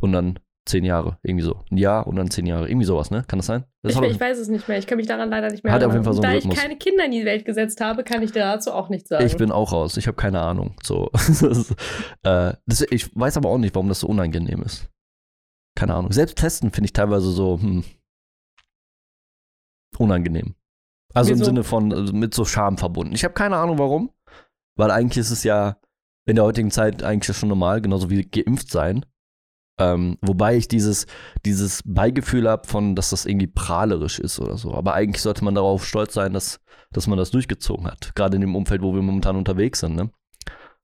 Und dann zehn Jahre, irgendwie so. Ein Jahr und dann zehn Jahre, irgendwie sowas, ne? Kann das sein? Das Ich, ich weiß es nicht mehr. Ich kann mich daran leider nicht mehr Hat auf erinnern. jeden Fall so Da ich Rhythmus. keine Kinder in die Welt gesetzt habe, kann ich dir dazu auch nichts sagen. Ich bin auch raus. Ich habe keine Ahnung. So. das äh, das, ich weiß aber auch nicht, warum das so unangenehm ist. Keine Ahnung. Selbst testen finde ich teilweise so hm, unangenehm. Also im Wieso? Sinne von also mit so Scham verbunden. Ich habe keine Ahnung warum, weil eigentlich ist es ja in der heutigen Zeit eigentlich schon normal, genauso wie geimpft sein. Ähm, wobei ich dieses, dieses Beigefühl habe von, dass das irgendwie prahlerisch ist oder so. Aber eigentlich sollte man darauf stolz sein, dass, dass man das durchgezogen hat. Gerade in dem Umfeld, wo wir momentan unterwegs sind. Ne?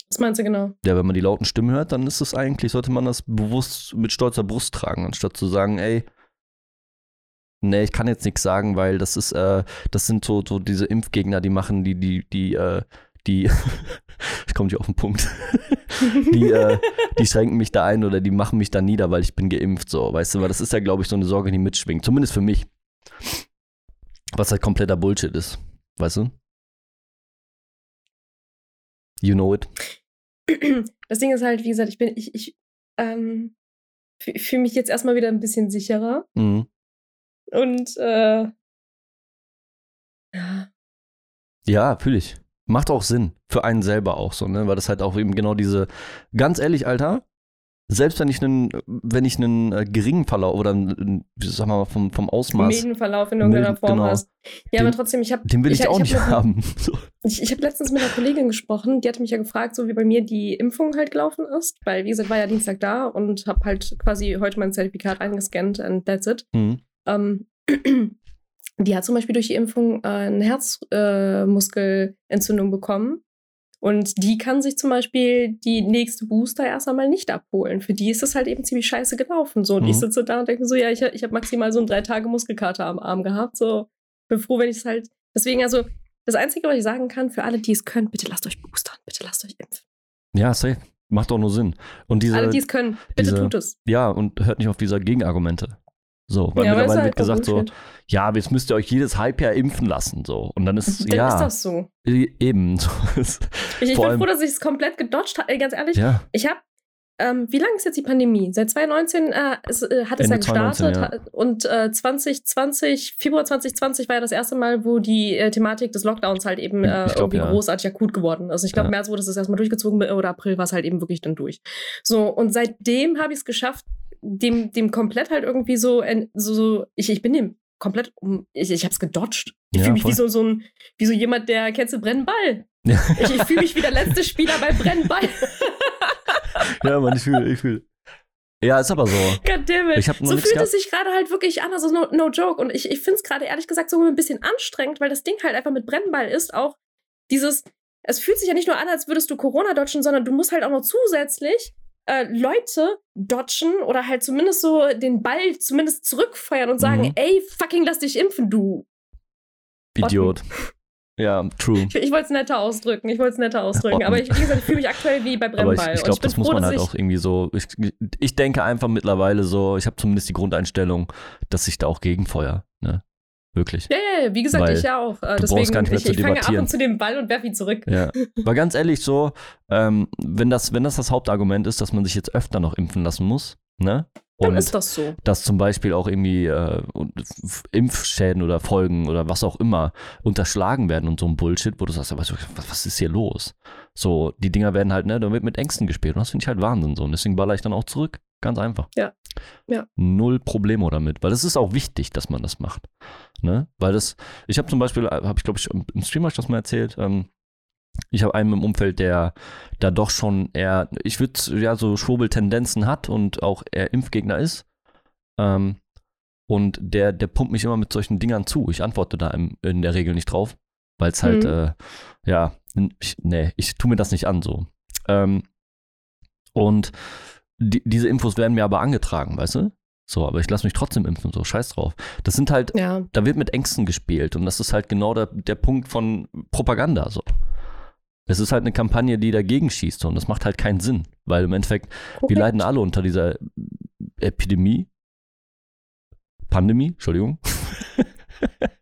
Was meinst du genau? Ja, wenn man die lauten Stimmen hört, dann ist es eigentlich, sollte man das bewusst mit stolzer Brust tragen, anstatt zu sagen, ey, nee, ich kann jetzt nichts sagen, weil das ist, äh, das sind so, so diese Impfgegner, die machen, die, die, die, äh, die, ich komme nicht auf den Punkt, die, äh, die schränken mich da ein oder die machen mich da nieder, weil ich bin geimpft, so, weißt du, weil das ist ja, glaube ich, so eine Sorge, die mitschwingt, zumindest für mich. Was halt kompletter Bullshit ist, weißt du? You know it. Das Ding ist halt, wie gesagt, ich bin, ich, ich ähm, fühle mich jetzt erstmal wieder ein bisschen sicherer. Mhm. Und äh, ja, Ja, fühle ich. Macht auch Sinn. Für einen selber auch so, ne? Weil das halt auch eben genau diese, ganz ehrlich, Alter, selbst wenn ich einen, wenn ich einen äh, geringen Verlauf oder einen, wie sag mal, vom, vom Ausmaß, milden Verlauf in irgendeiner Form genau. hast. Ja, Den- aber trotzdem, ich habe den will ich, ich- auch ich nicht hab mit- haben. So. Ich, ich habe letztens mit einer Kollegin gesprochen, die hatte mich ja gefragt, so wie bei mir die Impfung halt gelaufen ist, weil wie gesagt, war ja Dienstag da und habe halt quasi heute mein Zertifikat eingescannt and that's it. Mhm. Ähm, die hat zum Beispiel durch die Impfung äh, eine Herzmuskelentzündung äh, bekommen. Und die kann sich zum Beispiel die nächste Booster erst einmal nicht abholen. Für die ist das halt eben ziemlich scheiße gelaufen. So. Und mhm. ich sitze da und denke so, ja, ich, ich habe maximal so ein drei Tage Muskelkater am Arm gehabt. So, bin froh, wenn ich es halt. Deswegen, also, das Einzige, was ich sagen kann, für alle, die es können, bitte lasst euch boostern, bitte lasst euch impfen. Ja, safe. Macht doch nur Sinn. Und diese, alle, die es können, bitte diese, tut es. Ja, und hört nicht auf diese Gegenargumente. So, weil ja, mittlerweile halt wird gesagt so, ja, jetzt müsst ihr euch jedes Halbjahr impfen lassen, so. Und dann ist, dann ja. ist das so. Eben. ich, ich bin allem, froh, dass ich es komplett gedodged habe. Ganz ehrlich, ja. ich habe ähm, wie lange ist jetzt die Pandemie? Seit 2019 äh, es, äh, hat es ja gestartet 2019, ja. und äh, 2020, Februar 2020 war ja das erste Mal, wo die äh, Thematik des Lockdowns halt eben äh, glaub, irgendwie großartig akut geworden ist. Ich glaube. März wurde es erstmal durchgezogen oder April war es halt eben wirklich dann durch. So, und seitdem habe ich es geschafft, dem, dem komplett halt irgendwie so, so, so ich, ich bin dem komplett um, ich, ich hab's gedodged. Ich ja, fühle mich wie so, so ein, wie so jemand, der kennst du Brennball. Ja. Ich, ich fühle mich wie der letzte Spieler bei Brennball. ja, Mann, ich fühle, ich fühle. Ja, ist aber so. Goddammit. Ich hab so fühlt es sich gerade halt wirklich an, also no, no joke. Und ich, ich finde es gerade ehrlich gesagt so ein bisschen anstrengend, weil das Ding halt einfach mit Brennball ist, auch dieses, es fühlt sich ja nicht nur an, als würdest du Corona dodgen, sondern du musst halt auch noch zusätzlich äh, Leute dodgen oder halt zumindest so den Ball zumindest zurückfeuern und sagen, mhm. ey, fucking lass dich impfen, du. Idiot. Ja, true. Ich, ich wollte es netter ausdrücken, ich wollte es netter ausdrücken. Aber ich, wie gesagt, ich fühle mich aktuell wie bei Brennball. Aber ich, ich glaube, das muss man halt auch irgendwie so. Ich, ich denke einfach mittlerweile so, ich habe zumindest die Grundeinstellung, dass ich da auch gegenfeuer. Ne? Wirklich. Ja, ja, ja, wie gesagt, Weil ich ja auch. Äh, deswegen, gar nicht mehr ich, zu ich fange ab und zu den Ball und werfe ihn zurück. Ja. Aber ganz ehrlich, so, ähm, wenn, das, wenn das das Hauptargument ist, dass man sich jetzt öfter noch impfen lassen muss, ne? Und Dann ist das so. Dass zum Beispiel auch irgendwie äh, Impfschäden oder Folgen oder was auch immer unterschlagen werden und so ein Bullshit, wo du sagst, was, was ist hier los? So, die Dinger werden halt, ne, da wird mit Ängsten gespielt und das finde ich halt Wahnsinn so. Und deswegen baller ich dann auch zurück. Ganz einfach. Ja. ja. Null Probleme damit, weil es ist auch wichtig, dass man das macht. Ne? Weil das, ich habe zum Beispiel, äh, habe ich glaube ich im Stream habe ich das mal erzählt, ähm, ich habe einen im Umfeld, der da doch schon eher, ich würde ja so Schwurbeltendenzen hat und auch eher Impfgegner ist. Ähm, und der, der pumpt mich immer mit solchen Dingern zu. Ich antworte da im, in der Regel nicht drauf, weil es halt, mhm. äh, ja, ich, nee, ich tue mir das nicht an so. Ähm, und die, diese Infos werden mir aber angetragen, weißt du? So, aber ich lasse mich trotzdem impfen, so scheiß drauf. Das sind halt, ja. da wird mit Ängsten gespielt und das ist halt genau der, der Punkt von Propaganda, so. Es ist halt eine Kampagne, die dagegen schießt und das macht halt keinen Sinn, weil im Endeffekt, Korrekt. wir leiden alle unter dieser Epidemie. Pandemie, Entschuldigung.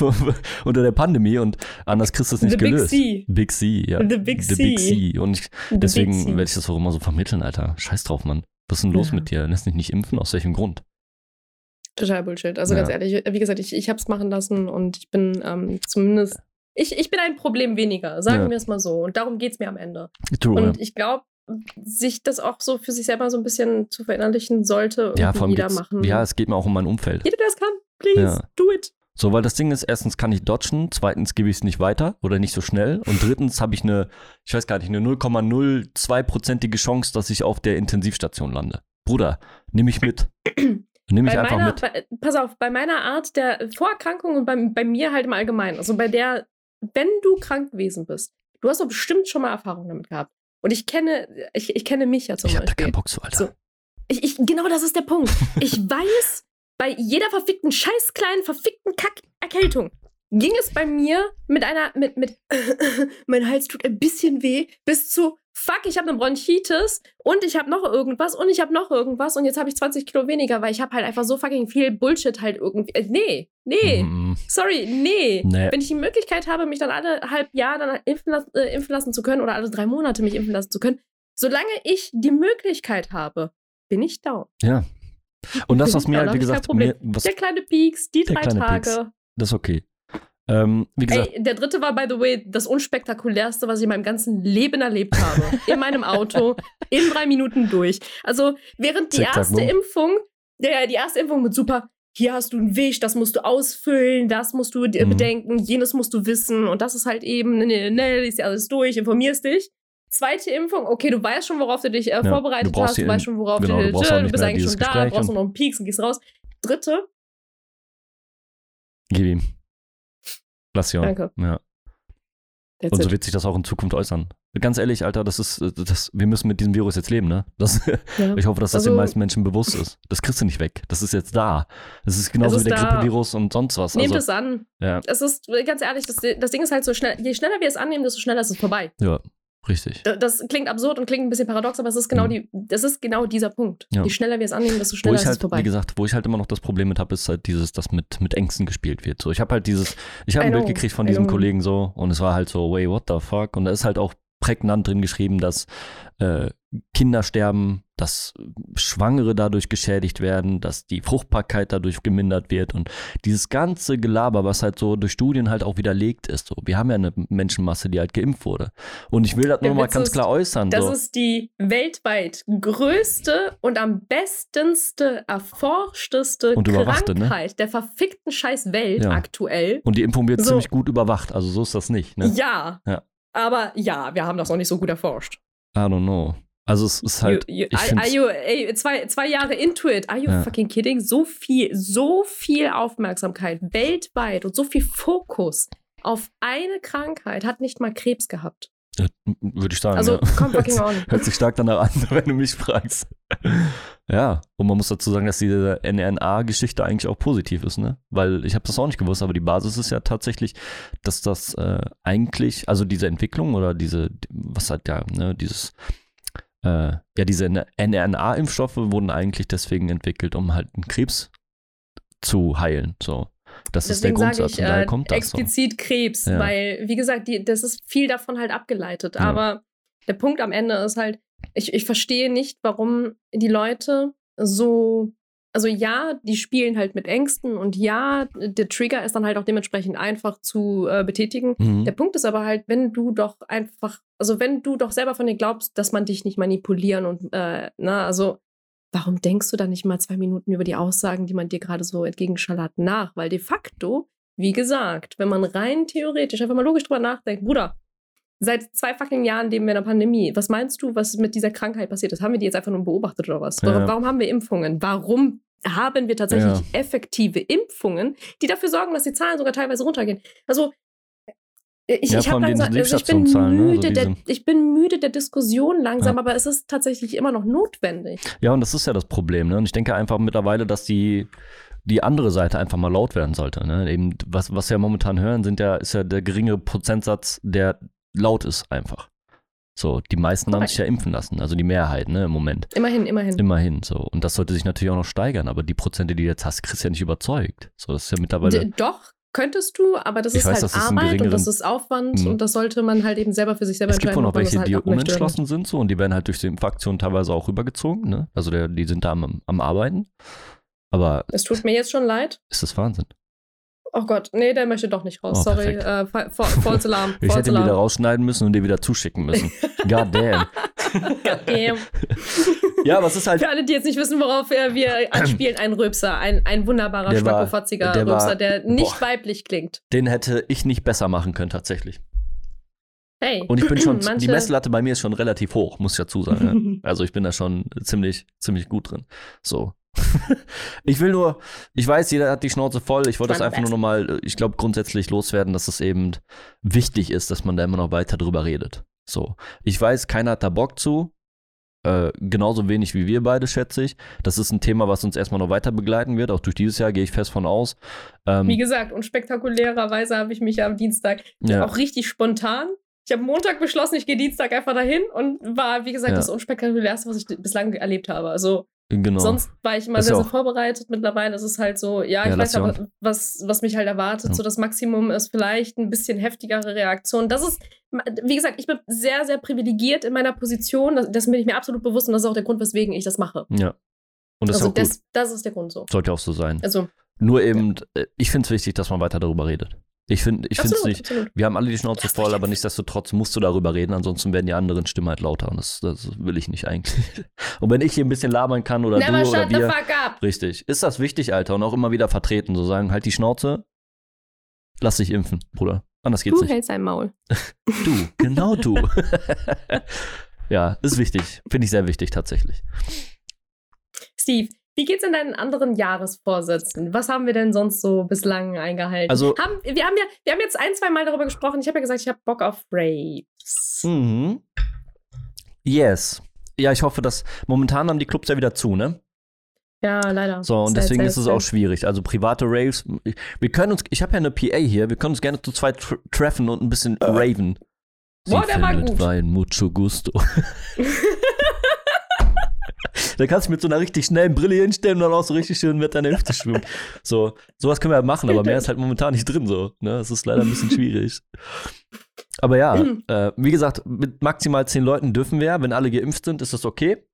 unter der Pandemie und anders kriegst du es nicht The gelöst. Big C. Big C, ja. The Big The C. Big C. Und ich, deswegen werde ich das auch immer so vermitteln, Alter. Scheiß drauf, Mann. Was ist denn los ja. mit dir? Lass dich nicht impfen? Aus welchem Grund? Total Bullshit. Also ja. ganz ehrlich, wie gesagt, ich, ich habe es machen lassen und ich bin ähm, zumindest, ich, ich bin ein Problem weniger, sagen ja. wir es mal so. Und darum geht es mir am Ende. True, und ich glaube, sich das auch so für sich selber so ein bisschen zu verinnerlichen sollte, ja, vor allem jeder machen. Ja, es geht mir auch um mein Umfeld. Jeder, der es kann, please, do it. So, weil das Ding ist, erstens kann ich dodgen, zweitens gebe ich es nicht weiter oder nicht so schnell und drittens habe ich eine, ich weiß gar nicht, eine 0,02-prozentige Chance, dass ich auf der Intensivstation lande. Bruder, nehme ich mit. Nehme ich bei einfach meiner, mit. Bei, pass auf, bei meiner Art der Vorerkrankung und bei, bei mir halt im Allgemeinen, also bei der, wenn du krank gewesen bist, du hast doch bestimmt schon mal Erfahrung damit gehabt. Und ich kenne, ich, ich kenne mich ja zum ich Beispiel. Ich habe da keinen Bock zu, Alter. So, ich, ich, genau das ist der Punkt. Ich weiß, bei jeder verfickten, scheiß kleinen, verfickten Kackerkältung ging es bei mir mit einer, mit, mit, mein Hals tut ein bisschen weh, bis zu, fuck, ich habe eine Bronchitis und ich habe noch irgendwas und ich habe noch irgendwas und jetzt habe ich 20 Kilo weniger, weil ich habe halt einfach so fucking viel Bullshit halt irgendwie. Äh, nee, nee, mm. sorry, nee. nee. Wenn ich die Möglichkeit habe, mich dann alle halb Jahr dann impfen, äh, impfen lassen zu können oder alle drei Monate mich impfen lassen zu können, solange ich die Möglichkeit habe, bin ich down. Ja, und das, was mir halt, wie gesagt, mir, was, der kleine Peaks, die drei Tage. Peaks, das ist okay. Ähm, wie gesagt, Ey, der dritte war, by the way, das unspektakulärste, was ich in meinem ganzen Leben erlebt habe. in meinem Auto, in drei Minuten durch. Also, während die Zick, erste zack, Impfung, ja, die erste Impfung mit super, hier hast du einen Wisch, das musst du ausfüllen, das musst du mhm. bedenken, jenes musst du wissen und das ist halt eben, ne, ne, ne, ist ja alles durch, informierst dich. Zweite Impfung, okay, du weißt schon, worauf du dich äh, vorbereitet du hast, du weißt schon, worauf genau, du, du, du bist eigentlich schon da, du brauchst noch einen Peaks und gehst raus. Dritte, Gib ihm. Lass ihn. Danke. Ja. That's Und so wird sich das auch in Zukunft äußern. Ganz ehrlich, Alter, das ist, äh, das, wir müssen mit diesem Virus jetzt leben, ne? Das, Ja. ich hoffe, dass das Also- den meisten Menschen bewusst ist. Das kriegst du nicht weg. Das ist jetzt da. Das ist genauso ist wie der da. Grippevirus und sonst was. Nehmt Also, es an. ja, Es ist, ganz ehrlich, das, das Ding ist halt so schnell, je schneller wir es annehmen, desto schneller ist es vorbei. ja, richtig. Da- Das klingt absurd und klingt ein bisschen paradox, aber es ist genau, Mhm. die, das ist genau dieser Punkt. Ja. Je schneller wir es annehmen, desto Wo schneller ich ist es halt, vorbei. wie gesagt, wo ich halt immer noch das Problem mit habe, ist halt dieses, dass mit, mit Ängsten gespielt wird. So, ich habe halt dieses, ich habe ein Bild gekriegt von I diesem know. Kollegen so und es war halt so, wait, what the fuck? Und da ist halt auch prägnant drin geschrieben, dass äh, Kinder sterben, dass Schwangere dadurch geschädigt werden, dass die Fruchtbarkeit dadurch gemindert wird und dieses ganze Gelaber, was halt so durch Studien halt auch widerlegt ist. So, wir haben ja eine Menschenmasse, die halt geimpft wurde. Und ich will das nur mal ganz ist, klar äußern. Das so. ist die weltweit größte und am bestenste, erforschteste Und überwachte, ne? Krankheit der verfickten scheiß Welt Ja. aktuell. und die Impfung wird So. ziemlich gut überwacht, also so ist das nicht. Ne? Ja. Ja. Aber ja, wir haben das noch nicht so gut erforscht. I don't know. Also es ist halt, you, you, are, are you, ey, zwei, zwei Jahre into it. Are you Ja. fucking kidding? So viel, so viel Aufmerksamkeit weltweit und so viel Fokus auf eine Krankheit hat nicht mal Krebs gehabt. Ja, Würde ich sagen. Also, ja. komm fucking on. Hört sich stark danach an, wenn du mich fragst. Ja, und man muss dazu sagen, dass diese NRNA-Geschichte eigentlich auch positiv ist, ne? Weil ich habe das auch nicht gewusst, aber die Basis ist ja tatsächlich, dass das äh, eigentlich, also diese Entwicklung oder diese, was halt ja, ne, dieses, äh, ja, diese NRNA-Impfstoffe wurden eigentlich deswegen entwickelt, um halt einen Krebs zu heilen. So. Das ist der Deswegen Grundsatz ich und daher äh, kommt das so. explizit Krebs, Ja. weil, wie gesagt, die, das ist viel davon halt abgeleitet. Ja. Aber der Punkt am Ende ist halt, ich, ich verstehe nicht, warum die Leute so, also ja, die spielen halt mit Ängsten und ja, der Trigger ist dann halt auch dementsprechend einfach zu äh, betätigen. Mhm. Der Punkt ist aber halt, wenn du doch einfach, also wenn du doch selber von dir glaubst, dass man dich nicht manipulieren und, äh, na, also warum denkst du dann nicht mal zwei Minuten über die Aussagen, die man dir gerade so entgegenschallert, nach? Weil de facto, wie gesagt, wenn man rein theoretisch einfach mal logisch drüber nachdenkt, Bruder, seit zwei fucking Jahren leben wir in einer Pandemie. Was meinst du, was mit dieser Krankheit passiert ist? Haben wir die jetzt einfach nur beobachtet oder was? Ja. Warum haben wir Impfungen? Warum haben wir tatsächlich Ja. effektive Impfungen, die dafür sorgen, dass die Zahlen sogar teilweise runtergehen? Also, ich, Ja, ich, langsam, also ich bin ne? Also müde der, ich bin müde der Diskussion langsam, Ja. aber es ist tatsächlich immer noch notwendig. Ja, und das ist ja das Problem, ne? Und ich denke einfach mittlerweile, dass die, die andere Seite einfach mal laut werden sollte. Ne? Eben, was, was wir momentan hören, sind ja, ist ja der geringe Prozentsatz, der laut ist einfach. So, die meisten haben sich ja impfen lassen, also die Mehrheit, ne, im Moment. Immerhin, immerhin. Immerhin so. Und das sollte sich natürlich auch noch steigern, aber die Prozente, die du jetzt hast, kriegst du ja nicht überzeugt. So, das ist ja mittlerweile. D doch, könntest du, aber das Ich ist weiß, halt es Arbeit und das ist Aufwand Mhm. und das sollte man halt eben selber für sich selber Es gibt wohl entscheiden, noch ob man das welche, halt die auch unentschlossen sind so und die werden halt durch die Impfaktion teilweise auch rübergezogen, ne? Also der, die sind da am, am Arbeiten. Aber Es tut mir jetzt schon leid. ist das Wahnsinn. Oh Gott, nee, der möchte doch nicht raus. Oh, Sorry, äh, fa- fa- false Alarm. Ich false hätte ihn wieder rausschneiden müssen und dir wieder zuschicken müssen. God damn. Ja, aber es ist halt. Für alle, die jetzt nicht wissen, worauf wir, anspielen, ein Rülpser, ein, ein wunderbarer, schmackofotziger der war- der nicht boah. weiblich klingt. Den hätte ich nicht besser machen können, tatsächlich. Hey. Und ich bin schon, die manche- Messlatte bei mir ist schon relativ hoch, muss ich dazu sagen. Ja. Also ich bin da schon ziemlich, ziemlich gut drin. So. ich will nur, ich weiß, jeder hat die Schnauze voll. Ich wollte das einfach nur nochmal, ich glaube, grundsätzlich loswerden, dass es eben wichtig ist, dass man da immer noch weiter drüber redet. So. Ich weiß, keiner hat da Bock zu. Äh, genauso wenig wie wir beide, schätze ich. Das ist ein Thema, was uns erstmal noch weiter begleiten wird. Auch durch dieses Jahr gehe ich fest von aus. Ähm, Wie gesagt, und spektakulärerweise habe ich mich ja am Dienstag Ja. auch richtig spontan. Ich habe Montag beschlossen, ich gehe Dienstag einfach dahin und war, wie gesagt, Ja. das unspektakulärste, was ich bislang erlebt habe. Also genau. sonst war ich immer sehr, ja sehr vorbereitet. Mittlerweile ist es halt so, ja, Ja, ich weiß lass aber, was, was mich halt erwartet. Ja. So das Maximum ist vielleicht ein bisschen heftigere Reaktion. Das ist, wie gesagt, ich bin sehr, sehr privilegiert in meiner Position. Das, das bin ich mir absolut bewusst und das ist auch der Grund, weswegen ich das mache. ja. Und das also ist auch gut. das, das ist der Grund so. Sollte auch so sein. Also, Nur eben, äh, ich finde es wichtig, dass man weiter darüber redet. Ich finde ich nicht, absolut. wir haben alle die Schnauze Das voll, aber nichtsdestotrotz musst du darüber reden, ansonsten werden die anderen Stimmen halt lauter und das, das will ich nicht eigentlich. Und wenn ich hier ein bisschen labern kann oder Never du oder shut the wir, fuck up. richtig, ist das wichtig, Alter, und auch immer wieder vertreten, so sagen, halt die Schnauze, lass dich impfen, Bruder. Anders geht's Du nicht. hältst dein Maul. Du, genau du. ja, ist wichtig, finde ich sehr wichtig tatsächlich. Steve, Wie geht's in deinen anderen Jahresvorsätzen? Was haben wir denn sonst so bislang eingehalten? Also- haben, wir, haben ja, wir haben jetzt ein, zwei Mal darüber gesprochen. Ich habe ja gesagt, ich habe Bock auf Rapes. Mhm. Yes. Ja, ich hoffe, dass momentan haben die Clubs ja wieder zu, ne? Ja, leider. So, und deswegen ist es auch schwierig. Also private Raves, wir können uns, ich habe ja eine PA hier, wir können uns gerne zu zweit tr treffen und ein bisschen raven. Sie Boah, der war gut. Wein mucho gusto. da kannst du mit so einer richtig schnellen Brille hinstellen und dann auch so richtig schön mit deiner Hüfte schwimmen. So, sowas können wir ja machen, aber mehr ist halt momentan nicht drin so. Ne? Das ist leider ein bisschen schwierig. Aber ja, äh, wie gesagt, mit maximal zehn Leuten dürfen wir. Wenn alle geimpft sind, ist das okay.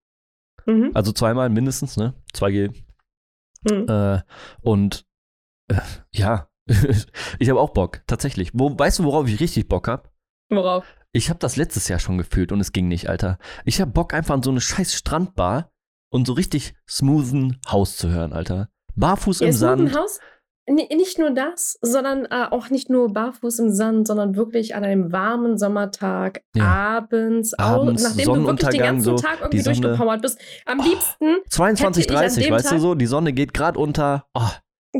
Mhm. Also zweimal mindestens, ne? 2G. Mhm. Äh, und äh, ja, ich habe auch Bock, tatsächlich. Wo, weißt du, worauf ich richtig Bock habe? Worauf? Ich habe das letztes Jahr schon gefühlt und es ging nicht, Alter. Ich habe Bock einfach an so eine scheiß Strandbar und so richtig smoothen Haus zu hören, Alter. Barfuß Ja, im Sand. Haus. Nicht nur das, sondern äh, auch nicht nur barfuß im Sand, sondern wirklich an einem warmen Sommertag, Ja. abends, Abends, au- nachdem du wirklich den ganzen so, Tag irgendwie Sonne- durchgepowert bist. Am liebsten, 22, hätte ich an 30, dem weißt du Tag- so? Die Sonne geht gerade unter. Oh,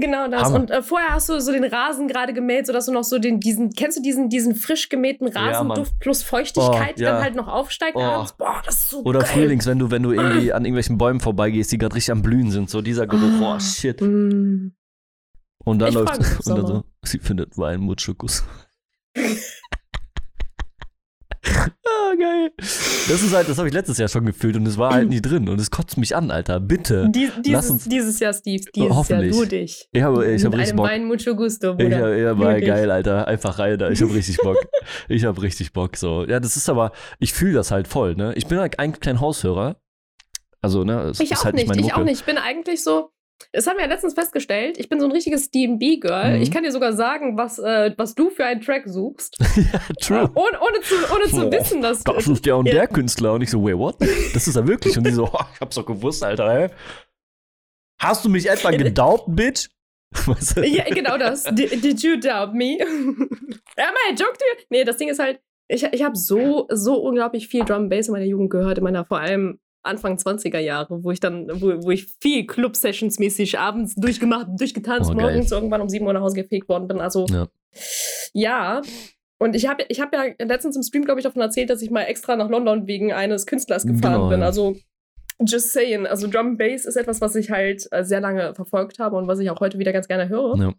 genau das. Hammer. Und äh, vorher hast du so den Rasen gerade gemäht, sodass du noch so den, diesen, kennst du diesen, diesen frisch gemähten Ja, Rasenduft plus Feuchtigkeit, Oh, die ja. dann halt noch aufsteigt Oh. abends? Boah, das ist so oder geil. Frühlings, wenn du, wenn du irgendwie an irgendwelchen Bäumen vorbeigehst, die gerade richtig am Blühen sind. So dieser Geruch, oh, Ah. shit. Mm. Und dann Ich läuft und dann so, Sommer. sie findet Wein ah, geil. Das ist halt, das habe ich letztes Jahr schon gefühlt und es war halt nie drin und es kotzt mich an, Alter. Bitte. Die, Lass dieses, uns- dieses Jahr, Steve, dieses Hoffentlich. Jahr, du dich. Ich habe ich hab richtig einem Bock. Wein mucho gusto, Ich Bruder. hab, ja, war geil, Alter. Einfach rein da. Ich habe richtig Bock. ich habe richtig Bock. So. Ja, das ist aber, ich fühle das halt voll, ne? Ich bin halt eigentlich kein Haushörer. Also, ne, es Ich ist auch halt nicht, ich auch nicht. Ich bin eigentlich so, das haben wir ja letztens festgestellt, ich bin so ein richtiges DB-Girl. Mhm. Ich kann dir sogar sagen, was, äh, was du für einen Track suchst. ja, true. Ohne, ohne zu, ohne zu Boah, wissen, dass du. Das ist der und Ja. der Künstler. Und ich so, wait, what? Das ist er wirklich. Und die so, oh, ich hab's doch gewusst, Alter, ey. Hast du mich etwa gedaubt, Bitch? Weißt du? Ja, genau das. Did, did you doubt me? Am I joke to you? Nee, das Ding ist halt, ich, ich habe so, so unglaublich viel Drum Bass in meiner Jugend gehört, in meiner vor allem Anfang 20er Jahre, wo ich dann, wo, wo ich viel Club-Sessions mäßig abends durchgemacht, durchgetanzt, Oh, geil. morgens irgendwann um 7 Uhr nach Hause gefegt worden bin. Also, Ja. ja. Und ich habe ich hab ja letztens im Stream, glaube ich, davon erzählt, dass ich mal extra nach London wegen eines Künstlers gefahren Genau, bin. ja. Also, just saying. Also, Drum Bass ist etwas, was ich halt äh, sehr lange verfolgt habe und was ich auch heute wieder ganz gerne höre. Ja.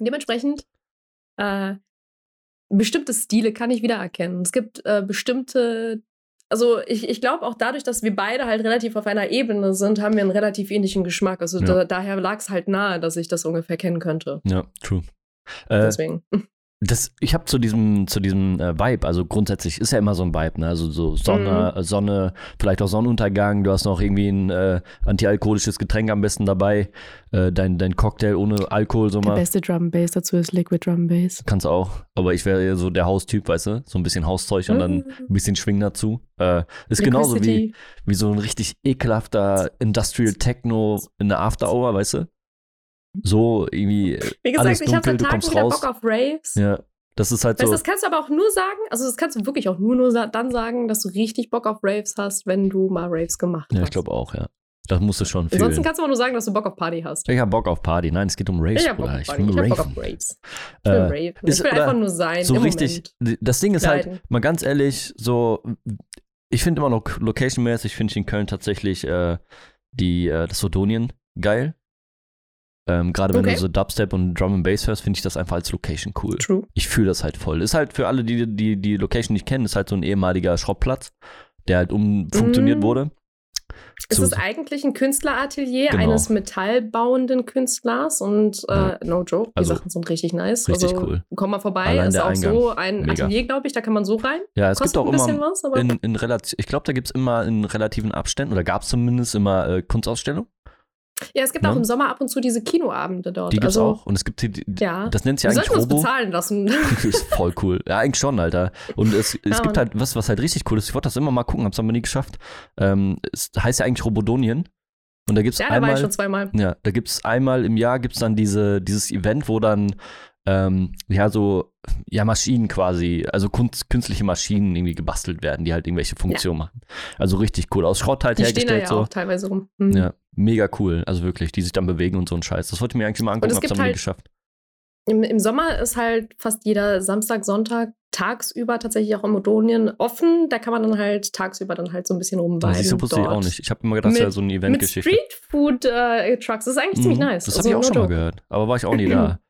Dementsprechend, äh, bestimmte Stile kann ich wiedererkennen. Es gibt äh, bestimmte, also ich, ich glaube auch dadurch, dass wir beide halt relativ auf einer Ebene sind, haben wir einen relativ ähnlichen Geschmack. Also Ja. da, daher lag es halt nahe, dass ich das ungefähr kennen könnte. Ja, true. Äh, Deswegen. Das, ich habe zu diesem, zu diesem äh, Vibe, also grundsätzlich ist ja immer so ein Vibe, ne? Also so Sonne, Mhm. Sonne, vielleicht auch Sonnenuntergang, du hast noch irgendwie ein äh, antialkoholisches Getränk am besten dabei, äh, dein, dein Cocktail ohne Alkohol, so Der mal. beste Drum Bass dazu ist Liquid Drum Bass. Kannst du auch. Aber ich wäre eher so der Haustyp, weißt du? So ein bisschen Hauszeug und dann Mhm. ein bisschen Schwingen dazu. Äh, ist genauso wie, wie so ein richtig ekelhafter Industrial Techno in der After Hour, weißt du? So irgendwie, äh, Wie gesagt, alles ich habe dunkel, du Tagen kommst wieder raus. Bock auf Raves. ja. Das ist halt Weißt, so. das kannst du aber auch nur sagen, also das kannst du wirklich auch nur, nur dann sagen, dass du richtig Bock auf Raves hast, wenn du mal Raves gemacht Ja, hast. ich glaube auch, ja. Das musst du schon Ansonsten fühlen. kannst du aber nur sagen, dass du Bock auf Party hast. Ich hab Bock auf Party. Nein, es geht um Raves, Ich Bock Bruder. auf Ich will Ich Bock auf Raves. Ich will Äh, raven. ist- Ich will einfach nur sein. so richtig. Moment. Das Ding ist halt, mal ganz ehrlich, so, ich finde immer noch location-mäßig, finde ich in Köln tatsächlich äh, die, äh, das Sodonien geil. Ähm, Gerade wenn Okay. du so Dubstep und Drum and Bass hörst, finde ich das einfach als Location cool. True. Ich fühle das halt voll. Ist halt für alle, die die, die Location nicht kennen, ist halt so ein ehemaliger Schrottplatz, der halt umfunktioniert Mm. wurde. Es ist eigentlich ein Künstleratelier Genau. eines metallbauenden Künstlers und äh, Ja. no joke, die Also, Sachen sind richtig nice. richtig also, cool. Komm mal vorbei, Allein ist auch Eingang. so ein Mega. Atelier, glaube ich, da kann man so rein. ja, es Kostet gibt auch ein bisschen immer was, aber in, in Relation, ich glaube, da gibt es immer in relativen Abständen, oder gab es zumindest immer äh, Kunstausstellungen. Ja, es gibt Ja. auch im Sommer ab und zu diese Kinoabende dort. Die gibt's also, auch. Und es gibt die, die, Ja. das nennt sich eigentlich sollten uns Robo. bezahlen lassen. ist voll cool. Ja, eigentlich schon, Alter. Und es, es Ja, gibt halt was, was halt richtig cool ist. Ich wollte das immer mal gucken, hab's aber nie geschafft. Ähm, es heißt ja eigentlich Robodonien. Und da gibt's ja, da war ich einmal, schon zweimal. ja, da gibt's einmal im Jahr gibt's dann diese, dieses Event, wo dann ähm, ja, so, ja, Maschinen quasi, also kunst, künstliche Maschinen irgendwie gebastelt werden, die halt irgendwelche Funktionen machen. Also richtig cool. Aus Schrott halt Die stehen da hergestellt ja so. auch teilweise rum. Mhm. Ja, mega cool. Also wirklich, die sich dann bewegen und so ein Scheiß. Das wollte ich mir eigentlich mal angucken, es hab's aber nie halt- geschafft. Im, Im Sommer ist halt fast jeder Samstag, Sonntag tagsüber tatsächlich auch in Odonien offen. Da kann man dann halt tagsüber dann halt so ein bisschen rumweiden. Das ist wusste ich auch nicht. Ich habe immer gedacht, das wäre Mit- so eine Eventgeschichte. Streetfood-Trucks. das ist eigentlich ziemlich Mhm. nice. Das Also habe ich auch schon mal gehört. Aber war ich auch nie da.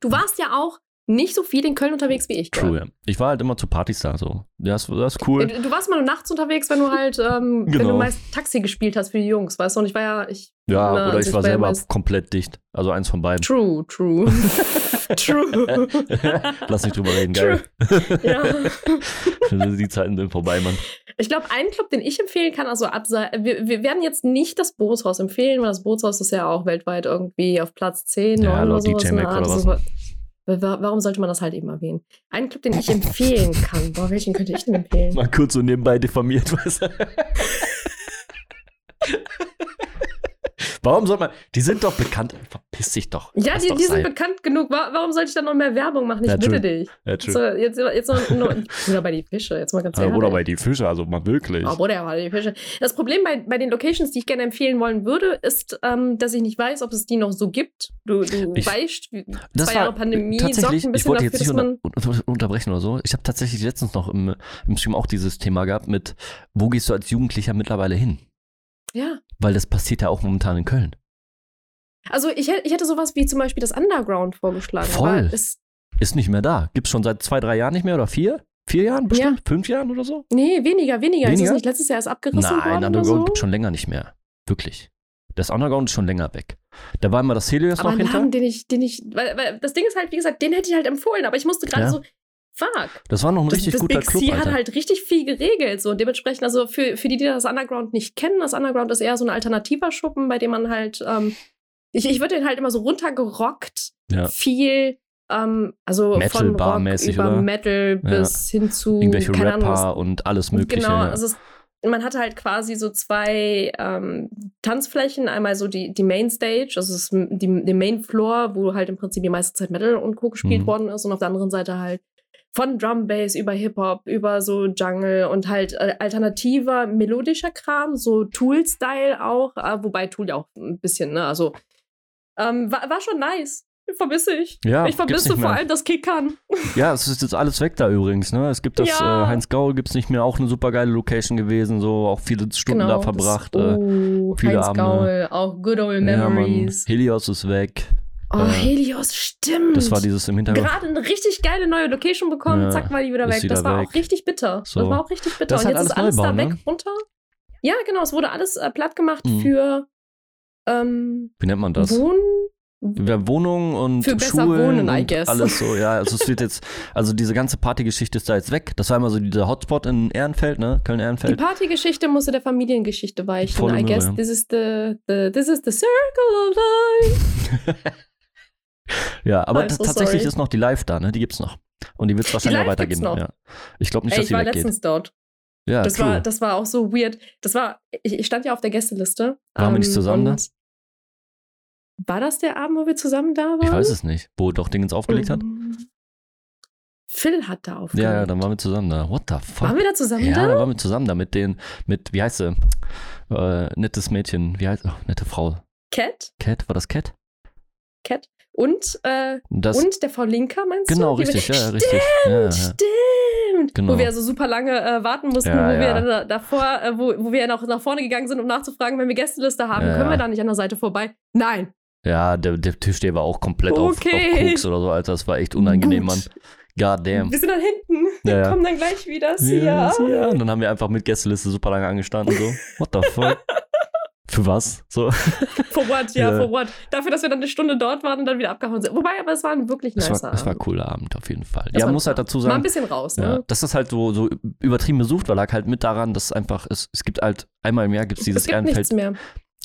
Du warst ja auch nicht so viel in Köln unterwegs wie ich. True, ja. Ich war halt immer zu Partys da so. Das, das ist cool. Du du warst mal nachts unterwegs, wenn du halt, ähm, wenn Genau. du meist Taxi gespielt hast für die Jungs, weißt du? Und ich war ja, ich. Ja, na, oder also ich war selber komplett dicht. Also eins von beiden. True, true. true. Lass nicht drüber reden, geil. ja. Die Zeiten sind vorbei, Mann. Ich glaube, einen Club, den ich empfehlen kann, also wir, wir werden jetzt nicht das Bootshaus empfehlen, weil das Bootshaus ist ja auch weltweit irgendwie auf Platz 10, Ja, 9 oder sowas. DJ Mac oder ist- wa- Warum sollte man das halt eben erwähnen? Einen Club, den ich empfehlen kann. Boah, welchen könnte ich denn empfehlen? Mal kurz so nebenbei diffamiert, weißt du? Warum soll man. Die sind doch bekannt. Verpiss dich doch. Ja, Lass die, doch die sind bekannt genug. Wa- Warum sollte ich da noch mehr Werbung machen? Ich Ja, bitte dich. Ja. So, jetzt, jetzt noch, noch, oder bei die Fische, jetzt mal ganz Ja, ehrlich. oder bei die Fische, also mal wirklich. Oh, Bruder, bei die Fische. Das Problem bei, bei den Locations, die ich gerne empfehlen wollen würde, ist, ähm, dass ich nicht weiß, ob es die noch so gibt. Du, du Ich- weißt, zwei war Jahre Pandemie sorgt ein ich bisschen wollte dafür, jetzt nicht unter, unter, unterbrechen oder so. Ich habe tatsächlich letztens noch im, im Stream auch dieses Thema gehabt mit, wo gehst du als Jugendlicher mittlerweile hin? Ja. Weil das passiert ja auch momentan in Köln. Also ich, ich hätte sowas wie zum Beispiel das Underground vorgeschlagen. Voll. Aber es, Ist nicht mehr da. Gibt's schon seit zwei, drei Jahren nicht mehr oder vier? Vier Jahren bestimmt? Fünf Jahren oder so? nee, weniger, weniger. Ist Weniger? es nicht letztes Jahr erst abgerissen Nein, worden oder Underground so? gibt's schon länger nicht mehr. Wirklich. Das Underground ist schon länger weg. Da war immer das Helios aber noch ein hinter. Laden, den ich, den ich, weil, weil das Ding ist halt, wie gesagt, den hätte ich halt empfohlen, aber ich musste gerade Ja. so, fuck. Das war noch ein Das, richtig das guter Big Club, C Alter. hat halt richtig viel geregelt. So. Und dementsprechend, also für, für die, die das Underground nicht kennen, das Underground ist eher so ein alternativer Schuppen, bei dem man halt, ähm, ich, ich würde den halt immer so runtergerockt, ja. viel, ähm, also Metal, von Rock barmäßig, über oder? Metal Ja. bis hin zu, Irgendwelche keine Ahnung, Rapper und alles Mögliche. Genau, ja. also es, man hatte halt quasi so zwei ähm, Tanzflächen. Einmal so die, die Mainstage, also ist die, die Main Floor, wo halt im Prinzip die meiste Zeit Metal und Co. gespielt Mhm. worden ist. Und auf der anderen Seite halt von Drum Bass über Hip-Hop, über so Jungle und halt äh, alternativer, melodischer Kram, so Tool-Style auch, äh, wobei Tool ja auch ein bisschen, ne, also ähm, war, war schon nice. Vermisse ich. Ja, ich vermisse vor allem das Kickern. Ja, es ist jetzt alles weg da übrigens, ne? Es gibt das Ja. äh, Heinz Gaul gibt's nicht mehr, auch eine super geile Location gewesen, so auch viele Stunden da verbracht. Das, äh, oh, viele Heinz Abende. Gaul, auch good old ja, memories. Helios ist weg. Oh, äh, Helios, stimmt. Das war dieses im Hintergrund. Gerade eine richtig geile neue Location bekommen, Ja, zack, war die wieder weg. wieder das war weg. auch richtig bitter. So. Das war auch richtig bitter. Das Und halt jetzt ist alles alles da Neubau, weg ne? runter. Ja, genau, es wurde alles äh, platt gemacht Mhm. für ähm, Wie nennt man das? Wohn. Ja, Wohnungen und Für besser Schulen wohnen, I und guess. alles so, ja. Also es wird jetzt, also diese ganze Partygeschichte ist da jetzt weg. Das war immer so dieser Hotspot in Ehrenfeld, ne? Die Köln-Ehrenfeld. Partygeschichte musste der Familiengeschichte weichen. Volle I guess Möhre. this is the, the this is the circle of life. Ja, aber so tatsächlich sorry. ist noch die Live da, ne? Die gibt's noch. Und die wird es wahrscheinlich auch weitergeben. Ja. Ich glaube nicht, Ey, dass ich sie war weggeht. letztens dort. Ja, das, true. war, das war auch so weird. Das war, ich, ich stand ja auf der Gästeliste. Waren wir nicht zusammen da? War das der Abend, wo wir zusammen da waren? ich weiß es nicht. Wo doch Dingens aufgelegt hat? Mhm. Phil hat da aufgelegt. Ja, ja, dann waren wir zusammen da. What the fuck? Waren wir da zusammen ja, da? da waren wir zusammen da mit den, mit, wie heißt sie? Äh, nettes Mädchen. Wie heißt, oh, nette Frau. Cat? Cat, war das Cat? Cat? Und, äh, Das, und der Frau Linker, meinst genau, du? Die richtig, wir- ja, Stimmt, richtig. Ja, ja. stimmt. Genau. Wo wir also super lange äh, warten mussten, Ja, wo wir dann da- davor, äh, wo, wo wir noch nach vorne gegangen sind, um nachzufragen, wenn wir Gästeliste haben, können wir da nicht an der Seite vorbei? Nein. Ja, der, der Tisch, der war auch komplett auf, auf Okay. Koks oder so, Alter. Das war echt unangenehm, Gut. Mann. God damn. Wir sind dann hinten. Ja, Wir kommen dann gleich wieder. Ja, Ja. ja. Und dann haben wir einfach mit Gästeliste super lange angestanden, so. What the fuck? Für was? So. For what, ja, Ja. for what. Dafür, dass wir dann eine Stunde dort waren und dann wieder abgehauen sind. Wobei, aber es war ein wirklich Es nicer war, es war ein Abend. cooler Abend auf jeden Fall. Das ja, war muss halt dazu Mal ein sagen, bisschen raus, ja, ne? dass das halt so, so übertrieben besucht war, lag halt mit daran, dass einfach, es, es gibt halt, einmal im Jahr gibt es dieses es gibt Ehrenfeld, nichts mehr.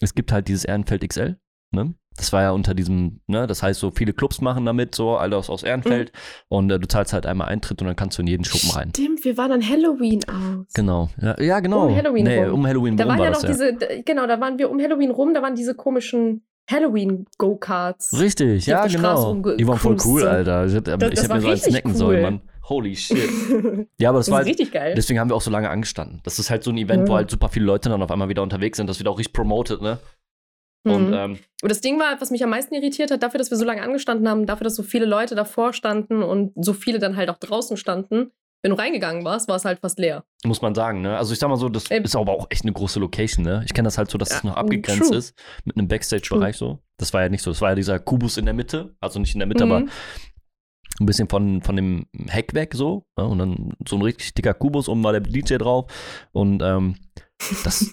es gibt halt dieses Ehrenfeld XL, ne? Das war ja unter diesem, ne, das heißt so, viele Clubs machen damit, so, alle aus, aus Ehrenfeld. Und äh, du zahlst halt einmal Eintritt und dann kannst du in jeden Schuppen rein. Stimmt, wir waren an Halloween aus. Genau. Ja, ja genau. Um Halloween nee, rum. um Halloween Da waren war ja das, noch ja. diese, genau, da waren wir um Halloween rum, da waren diese komischen Halloween-Go-Karts. Richtig, ja, genau. Die waren voll cool. Alter. Ich, Das- das hätte mir so eins snacken cool. sollen, Mann. Holy shit. Ja, aber das, Das war halt, richtig geil. deswegen haben wir auch so lange angestanden. Das ist halt so ein Event, wo Ja. halt super viele Leute dann auf einmal wieder unterwegs sind. Das wird auch richtig promoted, ne? Und Mhm. ähm, Und das Ding war, was mich am meisten irritiert hat, dafür, dass wir so lange angestanden haben, dafür, dass so viele Leute davor standen und so viele dann halt auch draußen standen. Wenn du reingegangen warst, war es halt fast leer. muss man sagen, ne? Also ich sag mal so, das Ähm, ist aber auch echt eine große Location, ne? Ich kenne das halt so, dass Ja, es noch abgegrenzt true. ist mit einem Backstage-Bereich so. Das war ja nicht so. Das war ja dieser Kubus in der Mitte. Also nicht in der Mitte, Mhm. aber ein bisschen von, von dem Heck weg so. Ne? Und dann so ein richtig dicker Kubus, oben war der DJ drauf. Und ähm, das,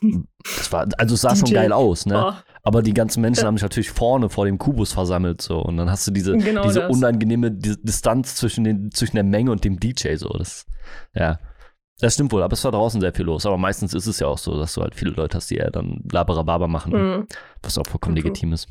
das war, also es sah schon geil aus, ne? Oh, Aber die ganzen Menschen haben sich natürlich vorne vor dem Kubus versammelt so. Und dann hast du diese, Genau diese das. unangenehme Di- Distanz zwischen, den, zwischen der Menge und dem DJ so. Das, ja. Das stimmt wohl, aber es war draußen sehr viel los. Aber meistens ist es ja auch so, dass du halt viele Leute hast, die eher dann Laberababa machen, mhm. was auch vollkommen Mhm. legitim ist.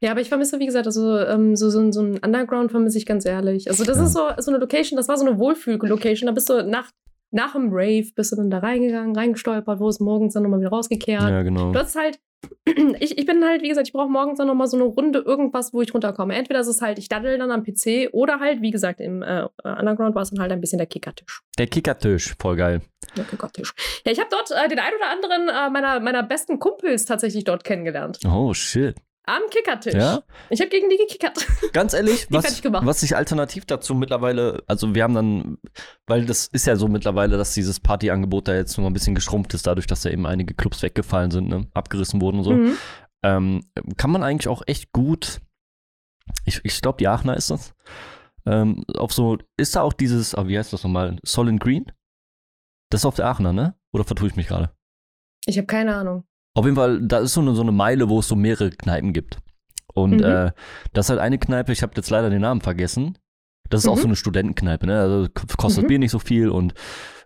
Ja, aber ich vermisse, wie gesagt, also ähm, so, so, ein- so ein Underground vermisse ich ganz ehrlich. Also das Ja. ist so, so eine Location, das war so eine Wohlfühl-Location. Da bist du nach, nach dem Rave, bist du dann da reingegangen, reingestolpert, wo es morgens dann nochmal wieder rausgekehrt. Ja, genau. Du hast halt, ich, ich bin halt, wie gesagt, ich brauche morgens dann nochmal so eine Runde irgendwas, wo ich runterkomme. Entweder ist es halt, ich daddel dann am PC oder halt, wie gesagt, im äh, Underground war es dann halt ein bisschen der Kickertisch. Der Kickertisch, voll geil. Der Kickertisch. Ja, ich habe dort äh, den ein oder anderen äh, meiner, meiner besten Kumpels tatsächlich dort kennengelernt. Oh, shit. Am Kickertisch. Ja? Ich habe gegen die gekickert. Ganz ehrlich, was, was ich alternativ dazu mittlerweile, also wir haben dann, weil das ist ja so mittlerweile, dass dieses Partyangebot da jetzt nur ein bisschen geschrumpft ist, dadurch, dass da eben einige Clubs weggefallen sind, ne? abgerissen wurden und so. Mhm. ähm, kann man eigentlich auch echt gut, ich, ich glaube, die Aachener ist das, ähm, auf so, ist da auch dieses, ah, wie heißt das nochmal, Solid Green? Das ist auf der Aachener, ne? Oder vertue ich mich gerade? Ich habe keine Ahnung. Auf jeden Fall, da ist so eine, so eine Meile, wo es so mehrere Kneipen gibt. Und Mhm. äh, das ist halt eine Kneipe, ich habe jetzt leider den Namen vergessen. Das ist auch Mhm. so eine Studentenkneipe, ne? Also kostet Mhm. Bier nicht so viel und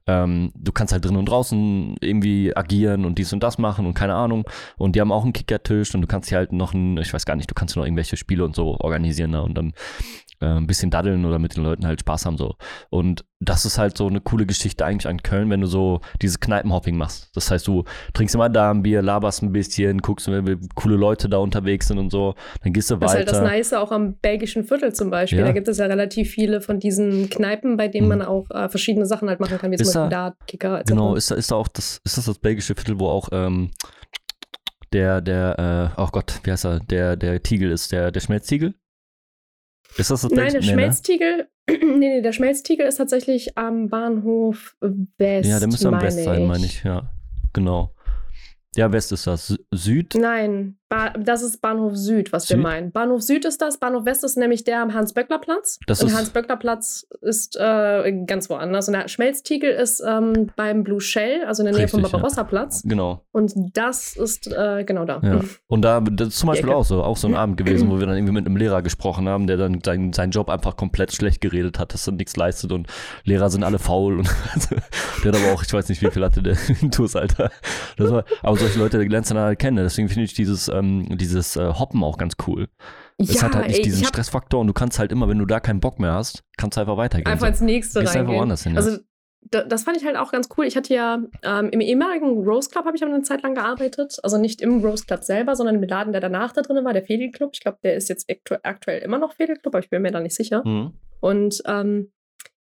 ähm, du kannst halt drinnen und draußen irgendwie agieren und dies und das machen und keine Ahnung. Und die haben auch einen Kickertisch und du kannst hier halt noch ein, ich weiß gar nicht, du kannst noch irgendwelche Spiele und so organisieren ne? und dann äh, ein bisschen daddeln oder mit den Leuten halt Spaß haben so. Und das ist halt so eine coole Geschichte eigentlich an Köln, wenn du so dieses Kneipenhopping machst. Das heißt, du trinkst immer da ein Bier, laberst ein bisschen, guckst, wie coole Leute da unterwegs sind und so. Dann gehst du Das ist halt das weiter. Nice auch am belgischen Viertel zum Beispiel. Ja. Da gibt es ja relativ viele von diesen Kneipen, bei denen Mhm. man auch äh, verschiedene Sachen halt machen kann, wie Ist zum Beispiel da- Kicker. Genau, ist da, ist da auch das, ist das das belgische Viertel, wo auch ähm, der, der, äh, oh Gott, wie heißt er, der, der Tiegel ist, der, der Schmelztiegel? Ist das das Nein, der ne? Schmelztiegel, nee, nee, der Schmelztiegel ist tatsächlich am Bahnhof West. Ja, der müsste am West sein, meine ich, ja. Genau. Ja, West ist das. Sü- Süd? Nein, ba das ist Bahnhof Süd, was wir Süd? meinen. Bahnhof Süd ist das, Bahnhof West ist nämlich der am Hans-Böckler-Platz. Und Hans-Böckler-Platz ist äh, ganz woanders. Und der Schmelztiegel ist ähm, beim Blue Shell, also in der Nähe vom Richtig, ja. Barbarossa-Platz. Genau. Und das ist äh, genau da. Ja. Und da, das ist zum Beispiel auch so, auch so ein Abend gewesen, wo wir dann irgendwie mit einem Lehrer gesprochen haben, der dann seinen, seinen Job einfach komplett schlecht geredet hat, dass er nichts leistet und Lehrer sind alle faul und der hat aber auch, ich weiß nicht, wie viel hatte der Intus, Alter. Das war, aber solche Leute lernst du dann halt kennen, deswegen finde ich dieses, ähm, dieses äh, Hoppen auch ganz cool. Es Ja, hat halt nicht ey, diesen Stressfaktor und du kannst halt immer, wenn du da keinen Bock mehr hast, kannst du einfach weitergehen. einfach ins nächste Gehst einfach reingehen. woanders hin. Also da, das fand ich halt auch ganz cool. Ich hatte ja ähm, im ehemaligen Rose Club habe ich aber eine Zeit lang gearbeitet. Also nicht im Rose Club selber, sondern im Laden, der danach da drin war, der Fädel Club. Ich glaube, der ist jetzt aktu aktuell immer noch Fädel Club, aber ich bin mir da nicht sicher. Mhm. Und ähm,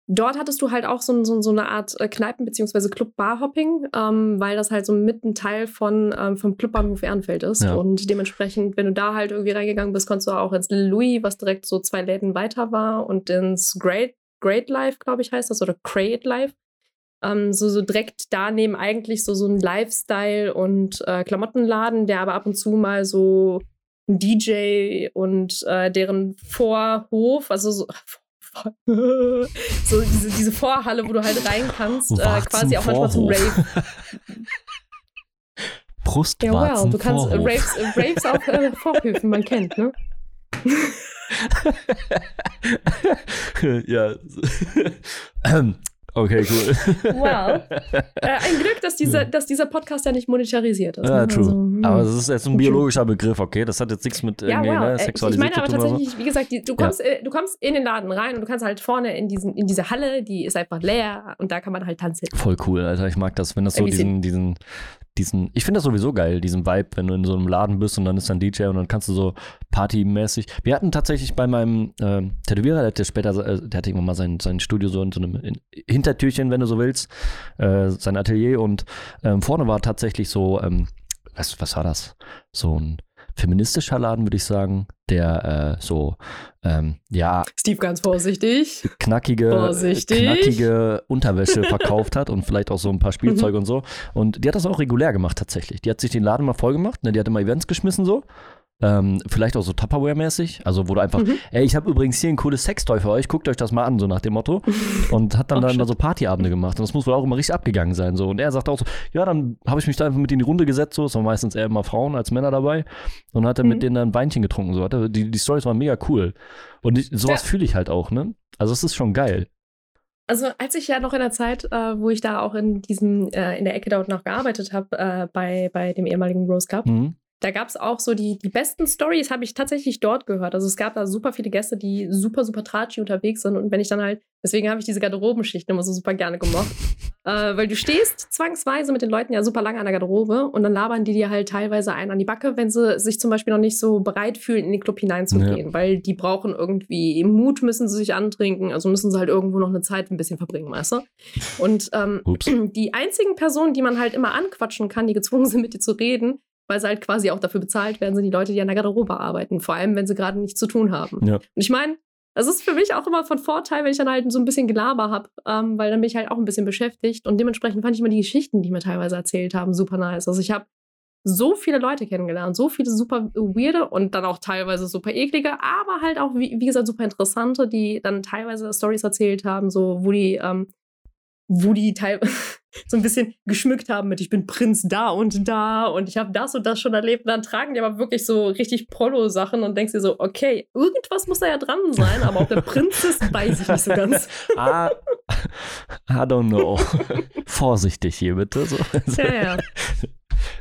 dort hattest du halt auch so, so, so eine Art äh, Kneipen- bzw. Club-Bar-Hopping, ähm, weil das halt so mit ein Teil von, ähm, vom Clubbahnhof Ehrenfeld ist. Ja. Und dementsprechend, wenn du da halt irgendwie reingegangen bist, konntest du auch ins Louis, was direkt so zwei Läden weiter war, und ins Great, Great Life, glaube ich, heißt das, oder Create Life. Ähm, so, so direkt daneben eigentlich so, so ein Lifestyle- und äh, Klamottenladen, der aber ab und zu mal so ein DJ und äh, deren Vorhof, also so, so diese, diese Vorhalle, wo du halt rein kannst, äh, quasi auch manchmal zum. Rave. Ja, wow, Brustwarzen du kannst äh. Raves, äh, Raves auf äh, Vorhöfen, man kennt, ne? ja. Okay, cool. Wow. Äh, ein Glück, dass dieser, dass dieser Podcast ja nicht monetarisiert ist. Ja, ne? true. Also, hm. Aber es ist jetzt ein biologischer Begriff, okay? Das hat jetzt nichts mit ja, irgendwie wow. ne, Äh, Ich Sexualität meine aber so. tatsächlich, wie gesagt, die, du, kommst, äh, du kommst in den Laden rein und du kannst halt vorne in, diesen, in diese Halle, die ist einfach leer und da kann man halt tanzen. Voll cool, Alter. Ich mag das, wenn das so diesen, diesen, diesen, ich finde das sowieso geil, diesen Vibe, wenn du in so einem Laden bist und dann ist dann DJ und dann kannst du so partymäßig. Wir hatten tatsächlich bei meinem äh, Tätowierer, der hatte später, äh, der hatte irgendwann mal sein, sein Studio so in so einem in, Hintertürchen, wenn du so willst, äh, sein Atelier und ähm, vorne war tatsächlich so, ähm, was, was war das? So ein feministischer Laden, würde ich sagen, der äh, so, ähm, ja. Steve, ganz vorsichtig. Knackige, vorsichtig. knackige Unterwäsche verkauft hat und vielleicht auch so ein paar Spielzeuge mhm. und so. Und die hat das auch regulär gemacht, tatsächlich. Die hat sich den Laden mal voll gemacht, ne? die hat immer Events geschmissen so. Ähm, vielleicht auch so Tupperware-mäßig, also wo du einfach, mhm. ey, ich habe übrigens hier ein cooles Sextoy für euch, guckt euch das mal an, so nach dem Motto. Und hat dann, oh, dann da so Partyabende gemacht. Und das muss wohl auch immer richtig abgegangen sein. So. Und er sagt auch so, ja, dann habe ich mich da einfach mit in die Runde gesetzt, so, es waren meistens eher immer Frauen als Männer dabei. Und hat dann mhm. mit denen dann ein Weinchen getrunken. So. Die, die Stories waren mega cool. Und ich, sowas ja. fühle ich halt auch, ne? Also es ist schon geil. Also als ich ja noch in der Zeit, äh, wo ich da auch in diesem, äh, in der Ecke dort noch gearbeitet habe, äh, bei, bei dem ehemaligen Rose Cup, mhm da gab es auch so die, die besten Stories, habe ich tatsächlich dort gehört. Also es gab da super viele Gäste, die super, super tratschi unterwegs sind. Und wenn ich dann halt, deswegen habe ich diese Garderobenschicht immer so super gerne gemocht. äh, weil du stehst zwangsweise mit den Leuten ja super lange an der Garderobe und dann labern die dir halt teilweise einen an die Backe, wenn sie sich zum Beispiel noch nicht so bereit fühlen, in den Club hineinzugehen. Ja. Weil die brauchen irgendwie Mut, müssen sie sich antrinken, also müssen sie halt irgendwo noch eine Zeit ein bisschen verbringen, weißt du? Und ähm, die einzigen Personen, die man halt immer anquatschen kann, die gezwungen sind, mit dir zu reden, weil sie halt quasi auch dafür bezahlt werden, sind die Leute, die an der Garderobe arbeiten, vor allem wenn sie gerade nichts zu tun haben. Ja. Und ich meine, das ist für mich auch immer von Vorteil, wenn ich dann halt so ein bisschen Gelaber habe, ähm, weil dann bin ich halt auch ein bisschen beschäftigt und dementsprechend fand ich immer die Geschichten, die mir teilweise erzählt haben, super nice. Also ich habe so viele Leute kennengelernt, so viele super weirde und dann auch teilweise super eklige, aber halt auch, wie, wie gesagt, super interessante, die dann teilweise Stories erzählt haben, so wo die ähm, wo die teilweise so ein bisschen geschmückt haben mit, ich bin Prinz da und da und ich habe das und das schon erlebt. Und dann tragen die aber wirklich so richtig Polo-Sachen und denkst dir so, okay, irgendwas muss da ja dran sein, aber ob der Prinz ist, weiß ich nicht so ganz. ah, I don't know. Vorsichtig hier bitte. So. Ja, ja.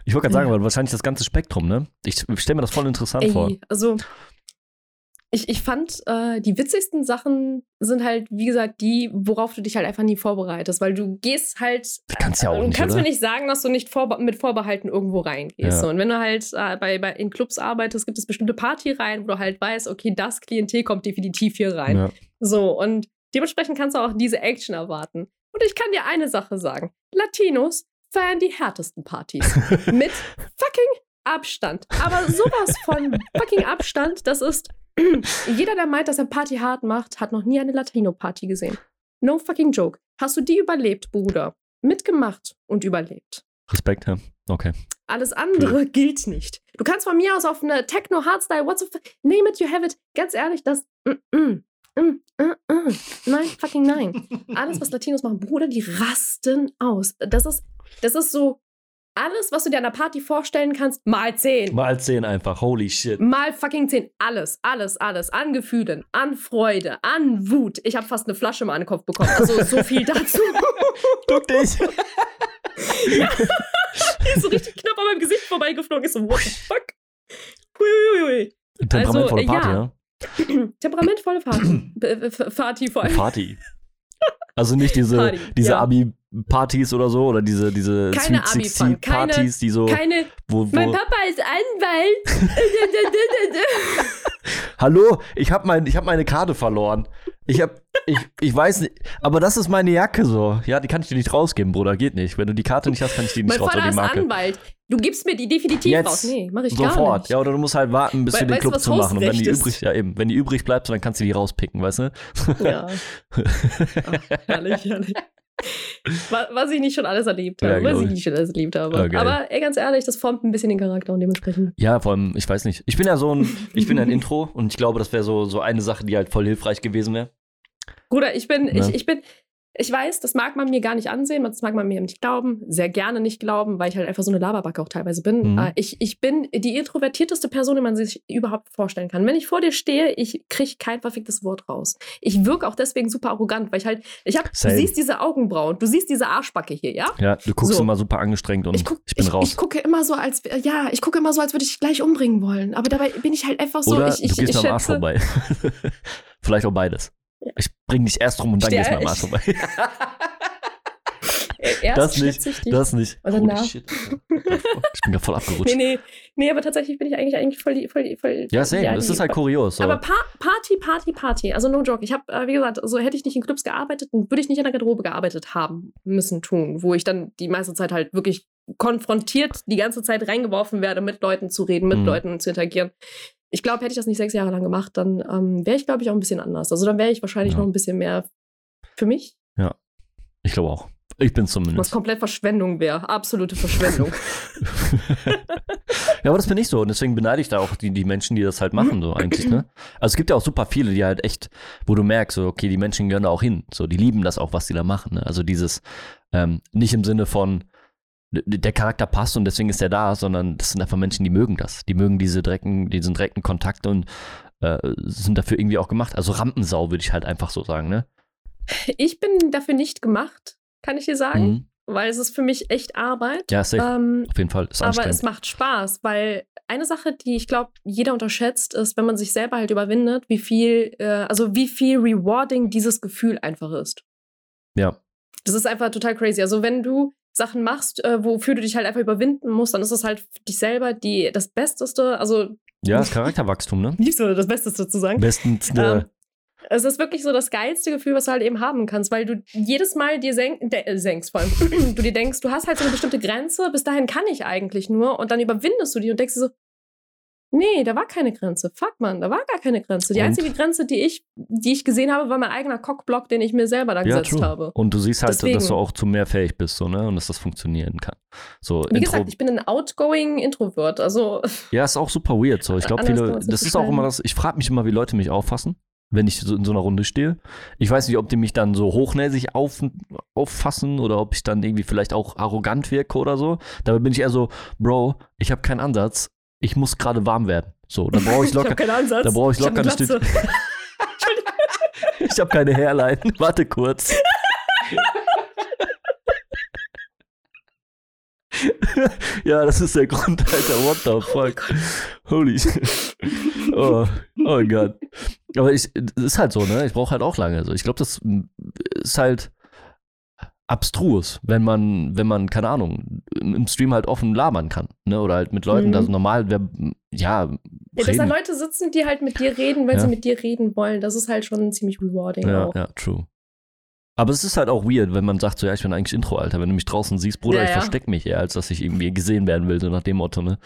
Ich wollte gerade sagen, weil wahrscheinlich das ganze Spektrum, ne? Ich stelle mir das voll interessant Ey, vor. Also, ich, ich fand, äh, die witzigsten Sachen sind halt, wie gesagt, die, worauf du dich halt einfach nie vorbereitest, weil du gehst halt. Du kannst ja auch äh, nicht. kannst oder? mir nicht sagen, dass du nicht vorbe mit Vorbehalten irgendwo reingehst. Ja. So. Und wenn du halt äh, bei, bei, in Clubs arbeitest, gibt es bestimmte Partyreihen, wo du halt weißt, okay, das Klientel kommt definitiv hier rein. Ja. So, und dementsprechend kannst du auch diese Action erwarten. Und ich kann dir eine Sache sagen: Latinos feiern die härtesten Partys. mit fucking Abstand. Aber sowas von fucking Abstand, das ist Jeder, der meint, dass er Party hart macht, hat noch nie eine Latino-Party gesehen. No fucking joke. Hast du die überlebt, Bruder? Mitgemacht und überlebt. Respekt, ja. Okay. Alles andere ja. gilt nicht. Du kannst von mir aus auf eine Techno-Hardstyle, what's the name it, you have it. Ganz ehrlich, das. Mm, mm, mm, mm, mm. Nein, fucking nein. Alles, was Latinos machen, Bruder, die rasten aus. Das ist, das ist so alles, was du dir an der Party vorstellen kannst, mal zehn. Mal zehn einfach, holy shit. Mal fucking zehn. Alles, alles, alles. An Gefühlen, an Freude, an Wut. Ich habe fast eine Flasche mal an den Kopf bekommen. Also so viel dazu. Duck dich. ja. Die ist so richtig knapp an meinem Gesicht vorbeigeflogen. Ist so, what the fuck? Huiuiui. Temperamentvolle also, Party, ja. ja? Temperamentvolle Party. Party vor allem. Party. Also nicht diese, Party, diese ja. Abi-Partys oder so oder diese, diese keine Sweet 16 Partys, die so. Keine, wo, wo mein Papa ist Anwalt. Hallo, ich habe mein, hab meine Karte verloren. Ich hab, ich, ich weiß nicht, aber das ist meine Jacke so. Ja, die kann ich dir nicht rausgeben, Bruder, geht nicht. Wenn du die Karte nicht hast, kann ich die nicht mein raus. Mein Vater ist Anwalt. Du gibst mir die definitiv Jetzt, raus. Nee, mach ich sofort. gar nicht. Ja, oder du musst halt warten, bis We wir den Club zu machen. Und wenn die übrig, ja eben, wenn die übrig bleibt, dann kannst du die rauspicken, weißt du? Ja. Ach, herrlich, herrlich. Was ich nicht schon alles erlebt habe. Ja, was ich nicht schon alles erlebt habe. Okay. Aber ey, ganz ehrlich, das formt ein bisschen den Charakter und dementsprechend. Ja, vor allem, ich weiß nicht. Ich bin ja so ein, ich bin ein Intro und ich glaube, das wäre so, so eine Sache, die halt voll hilfreich gewesen wäre. Bruder, ich bin, ja. ich, ich bin, ich weiß, das mag man mir gar nicht ansehen, das mag man mir nicht glauben, sehr gerne nicht glauben, weil ich halt einfach so eine Laberbacke auch teilweise bin. Mhm. Äh, ich, ich bin die introvertierteste Person, die man sich überhaupt vorstellen kann. Wenn ich vor dir stehe, ich kriege kein verficktes Wort raus. Ich wirke auch deswegen super arrogant, weil ich halt, ich hab, du siehst diese Augenbrauen, du siehst diese Arschbacke hier, ja? Ja, du guckst so. immer super angestrengt und ich, guck, ich bin ich, raus. Ich gucke immer so, als, ja, ich gucke immer so, als würde ich dich gleich umbringen wollen. Aber dabei bin ich halt einfach so, Oder ich, ich, du gehst ich am Arsch vorbei. Vielleicht auch beides. Ich bring dich erst rum und dann gehst du am Arsch vorbei. Erst Das nicht. Das nicht. Danach- Holy shit. Ich bin ja voll abgerutscht. Nee, nee, nee, aber tatsächlich bin ich eigentlich, eigentlich voll, voll, voll Ja, same. Das ist halt kurios. So. Aber pa Party, Party, Party. Also no joke. Ich habe, äh, wie gesagt, so hätte ich nicht in Clubs gearbeitet, dann würde ich nicht in der Garderobe gearbeitet haben müssen tun, wo ich dann die meiste Zeit halt wirklich konfrontiert die ganze Zeit reingeworfen werde, mit Leuten zu reden, mit Mhm. Leuten zu interagieren. Ich glaube, hätte ich das nicht sechs Jahre lang gemacht, dann ähm, wäre ich, glaube ich, auch ein bisschen anders. Also dann wäre ich wahrscheinlich Ja. noch ein bisschen mehr für mich, ich glaube auch. Ich bin was zumindest. komplett Verschwendung wäre. Absolute Verschwendung. ja, aber das bin ich so. Und deswegen beneide ich da auch die, die Menschen, die das halt machen, so eigentlich, ne? Also es gibt ja auch super viele, die halt echt, wo du merkst, so, okay, die Menschen gehören da auch hin. So, die lieben das auch, was die da machen. Ne? Also dieses, ähm, nicht im Sinne von, der Charakter passt und deswegen ist er da, sondern das sind einfach Menschen, die mögen das. Die mögen diese direkten, diesen direkten Kontakt und äh, sind dafür irgendwie auch gemacht. Also Rampensau, würde ich halt einfach so sagen, ne? ich bin dafür nicht gemacht, kann ich dir sagen, Mhm. weil es ist für mich echt Arbeit. Ja, safe. Ähm, Auf jeden Fall. Ist Aber es macht Spaß, weil eine Sache, die ich glaube, jeder unterschätzt, ist, wenn man sich selber halt überwindet, wie viel, äh, also wie viel rewarding dieses Gefühl einfach ist. ja. Das ist einfach total crazy. Also wenn du Sachen machst, äh, wofür du dich halt einfach überwinden musst, dann ist es halt für dich selber die, das Besteste, also Ja, das Charakterwachstum, ne? nicht so das Besteste zu sagen. Bestens, äh, Ähm, es ist wirklich so das geilste Gefühl, was du halt eben haben kannst, weil du jedes Mal dir senk, äh, senkst, vor allem, du dir denkst, du hast halt so eine bestimmte Grenze, bis dahin kann ich eigentlich nur und dann überwindest du die und denkst dir so, nee, da war keine Grenze. Fuck man, da war gar keine Grenze. Die Und? einzige Grenze, die ich, die ich gesehen habe, war mein eigener Cockblock, den ich mir selber da Ja, gesetzt true. habe. Und du siehst halt, Deswegen. dass du auch zu mehr fähig bist, so, ne? Und dass das funktionieren kann. So, Wie Intro gesagt, ich bin ein outgoing Introvert, also ja, ist auch super weird. So, ich glaube, viele, das ist auch immer das, ich frage mich immer, wie Leute mich auffassen, wenn ich so in so einer Runde stehe. Ich weiß nicht, ob die mich dann so hochnäsig auf, auffassen oder ob ich dann irgendwie vielleicht auch arrogant wirke oder so. Dabei bin ich eher so, Bro, ich habe keinen Ansatz, ich muss gerade warm werden. So, dann brauche ich ich locker, keinen Ansatz. da brauche ich locker eine ein Stück- ich habe keine Hairline. Warte kurz. ja, das ist der Grund, Alter. What the fuck? Holy shit. Oh, oh Gott. Aber ich, das ist halt so, ne? Ich brauche halt auch lange. Also ich glaube, das ist halt abstrus, wenn man, wenn man, keine Ahnung, im Stream halt offen labern kann, ne? Oder halt mit Leuten, Mhm. also normal, wer, ja, Ja, dass da. Leute sitzen, die halt mit dir reden, weil Ja. sie mit dir reden wollen, das ist halt schon ziemlich rewarding Ja, auch. ja, true. Aber es ist halt auch weird, wenn man sagt, so, ja, ich bin eigentlich Intro, Alter. Wenn du mich draußen siehst, Bruder, Ja, ich versteck mich eher, als dass ich irgendwie gesehen werden will, so nach dem Motto, ne?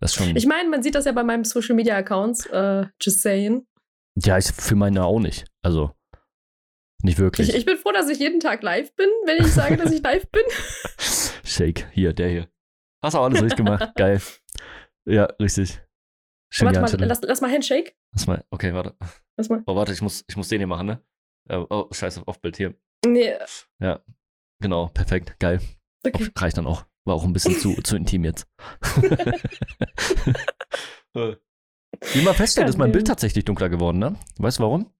Das ist schon. Ich meine, man sieht das ja bei meinem Social Media Accounts, äh, just saying. ja, ich für meine auch nicht. Also, nicht wirklich. Ich, ich bin froh, dass ich jeden Tag live bin, wenn ich sage, dass ich live bin. Shake, hier, der hier. Hast auch alles richtig gemacht. Geil. Ja, richtig. Schön warte mal, lass, lass mal Handshake. Lass mal. Okay, warte. Lass mal. Oh, warte, ich muss, ich muss den hier machen, ne? Äh, Oh, scheiße, auf Bild hier. Nee, Genau, perfekt, geil. okay. Auf, reicht dann auch. War auch ein bisschen zu, zu intim jetzt. Wie man feststellt, ist mein Bild tatsächlich dunkler geworden, ne? Weißt du warum?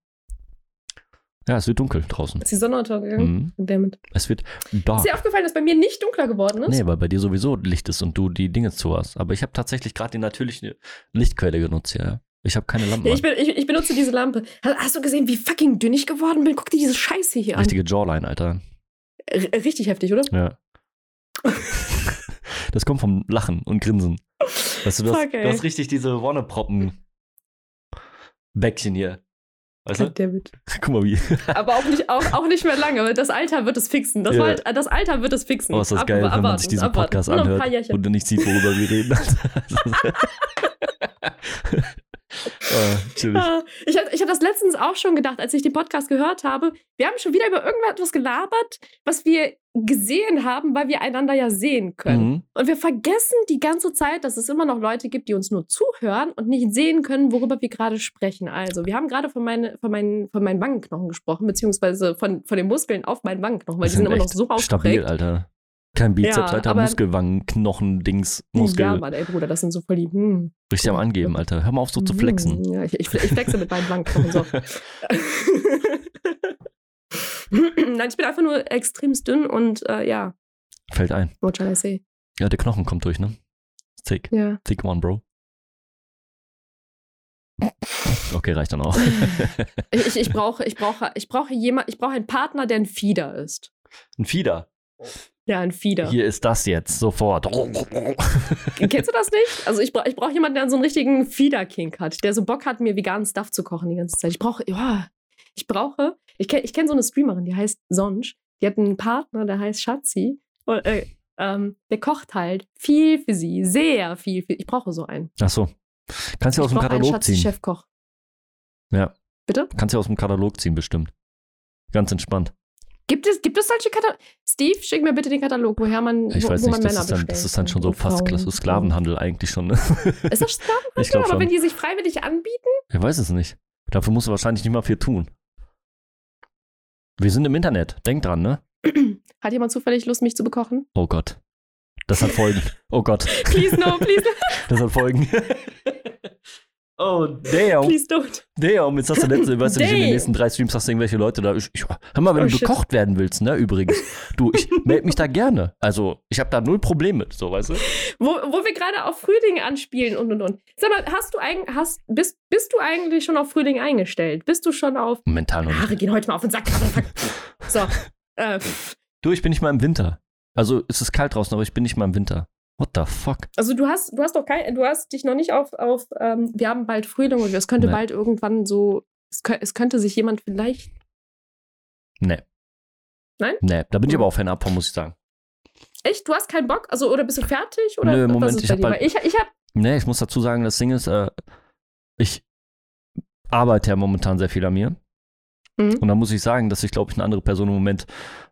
Ja, es wird dunkel draußen. Ist die Sonne untergegangen? Mhm. Damit. Es wird dark. Ist dir aufgefallen, dass bei mir nicht dunkler geworden ist? Nee, weil bei dir sowieso Licht ist und du die Dinge zu hast. Aber ich habe tatsächlich gerade die natürliche Lichtquelle genutzt, ja. Ich habe keine an. ich, bin, ich, ich benutze diese Lampe. Hast, du gesehen, wie fucking dünn ich geworden bin? Guck dir diese Scheiße hier Richtige Jawline, Alter. an. R richtig heftig, oder? Ja. das kommt vom Lachen und Grinsen. Weißt du, hast, ey. du hast richtig diese Wonneproppen Bäckchen hier. Weißt du? Goddammit. Guck mal wie. Aber auch nicht, auch, auch nicht mehr lange. Das Alter wird es fixen. Das, Ja. war, halt- das Alter wird es fixen. Oh, ist das Ab- geil, wenn man abwarten, sich diesen abwarten. Podcast anhört und du nicht sieht, worüber wir reden. Ah, Ich habe ich hab das letztens auch schon gedacht, als ich den Podcast gehört habe. Wir haben schon wieder über irgendetwas gelabert, was wir gesehen haben, weil wir einander ja sehen können. Mhm. Und wir vergessen die ganze Zeit, dass es immer noch Leute gibt, die uns nur zuhören und nicht sehen können, worüber wir gerade sprechen. Also, wir haben gerade von, meine, von, meinen, von meinen Wangenknochen gesprochen, beziehungsweise von, von den Muskeln auf meinen Wangenknochen, weil Die die sind immer noch so Stabil, ausgeprägt. Alter. Kein Bizeps, Ja, Alter. Muskelwangen, Knochen, Dings, Muskel. Ja, Mann, ey Bruder, das sind so voll die. Hm. Richtig am Angeben, Alter. Hör mal auf, so zu Hm, flexen. Ja, ich, ich, ich flexe mit meinen Wangenknochen so. Nein, ich bin einfach nur extrem dünn und äh, ja, Fällt ein. what shall I say? Ja, der Knochen kommt durch, ne? Thick. Ja. Thick one, Bro. Okay, reicht dann auch. Ich, ich, ich brauche, ich brauche, ich brauche jemand, ich brauche einen Partner, der ein Fieder ist. Ein Fieder. Ja, ein Fieder. Hier ist das jetzt, sofort. Kennst du das nicht? Also ich, bra ich brauche jemanden, der so einen richtigen Fieder-Kink hat, der so Bock hat, mir veganen Stuff zu kochen die ganze Zeit. Ich brauche, ja, ich brauche, ich kenne ich kenn so eine Streamerin, die heißt Sonj. Die hat einen Partner, der heißt Schatzi. Und, äh, ähm, der kocht halt viel für sie, sehr viel. Für, ich brauche so einen. Ach so. Kannst du aus dem brauche einen Katalog ziehen. Schatzi-Chefkoch. Ja. Bitte? Kannst du aus dem Katalog ziehen, bestimmt. Ganz entspannt. Gibt es, gibt es solche Kataloge? Steve, schick mir bitte den Katalog, woher man, Ich wo, weiß wo nicht, man das Männer ist, dann, das ist dann schon so fast klasse Sklavenhandel eigentlich schon. Ne? Ist das Sklavenhandel? Ich Aber schon. wenn die sich freiwillig anbieten? Ich weiß es nicht. Dafür musst du wahrscheinlich nicht mal viel tun. Wir sind im Internet. Denk dran, ne? Hat jemand zufällig Lust, mich zu bekochen? Oh Gott. Das hat Folgen. Oh Gott. Please no, please no, Das hat Folgen. Oh, damn. please don't. Damn. Jetzt hast du letzte, weißt du nicht, in den nächsten drei Streams hast du irgendwelche Leute da. Ich, ich, hör mal, wenn Oh, du shit. bekocht werden willst, ne, übrigens. Du, ich melde mich da gerne. Also, ich habe da null Problem mit, so, weißt du? Wo, wo wir gerade auf Frühling anspielen und und und. Sag mal, hast du eigentlich, hast, bist, bist du eigentlich schon auf Frühling eingestellt? Bist du schon auf. Mental noch nicht. Haare gehen heute mal auf den Sack. so. Äh. Du, ich bin nicht mal im Winter. Also, es ist kalt draußen, aber ich bin nicht mal im Winter. What the fuck? also du hast, du hast doch kein, du hast dich noch nicht auf, auf ähm, wir haben bald Frühling und es könnte Nee. bald irgendwann so, es, es könnte sich jemand vielleicht. Nee. Nein? Nee, da bin ich Hm. aber auch Fan von, muss ich sagen. Echt? Du hast keinen Bock? Also, oder bist du fertig? Oder Nö, Moment, ich hab Weil ich, ich hab. Nee, ich muss dazu sagen, das Ding ist, äh, ich arbeite ja momentan sehr viel an mir. Mhm. Und da muss ich sagen, dass ich, glaube ich, eine andere Person im Moment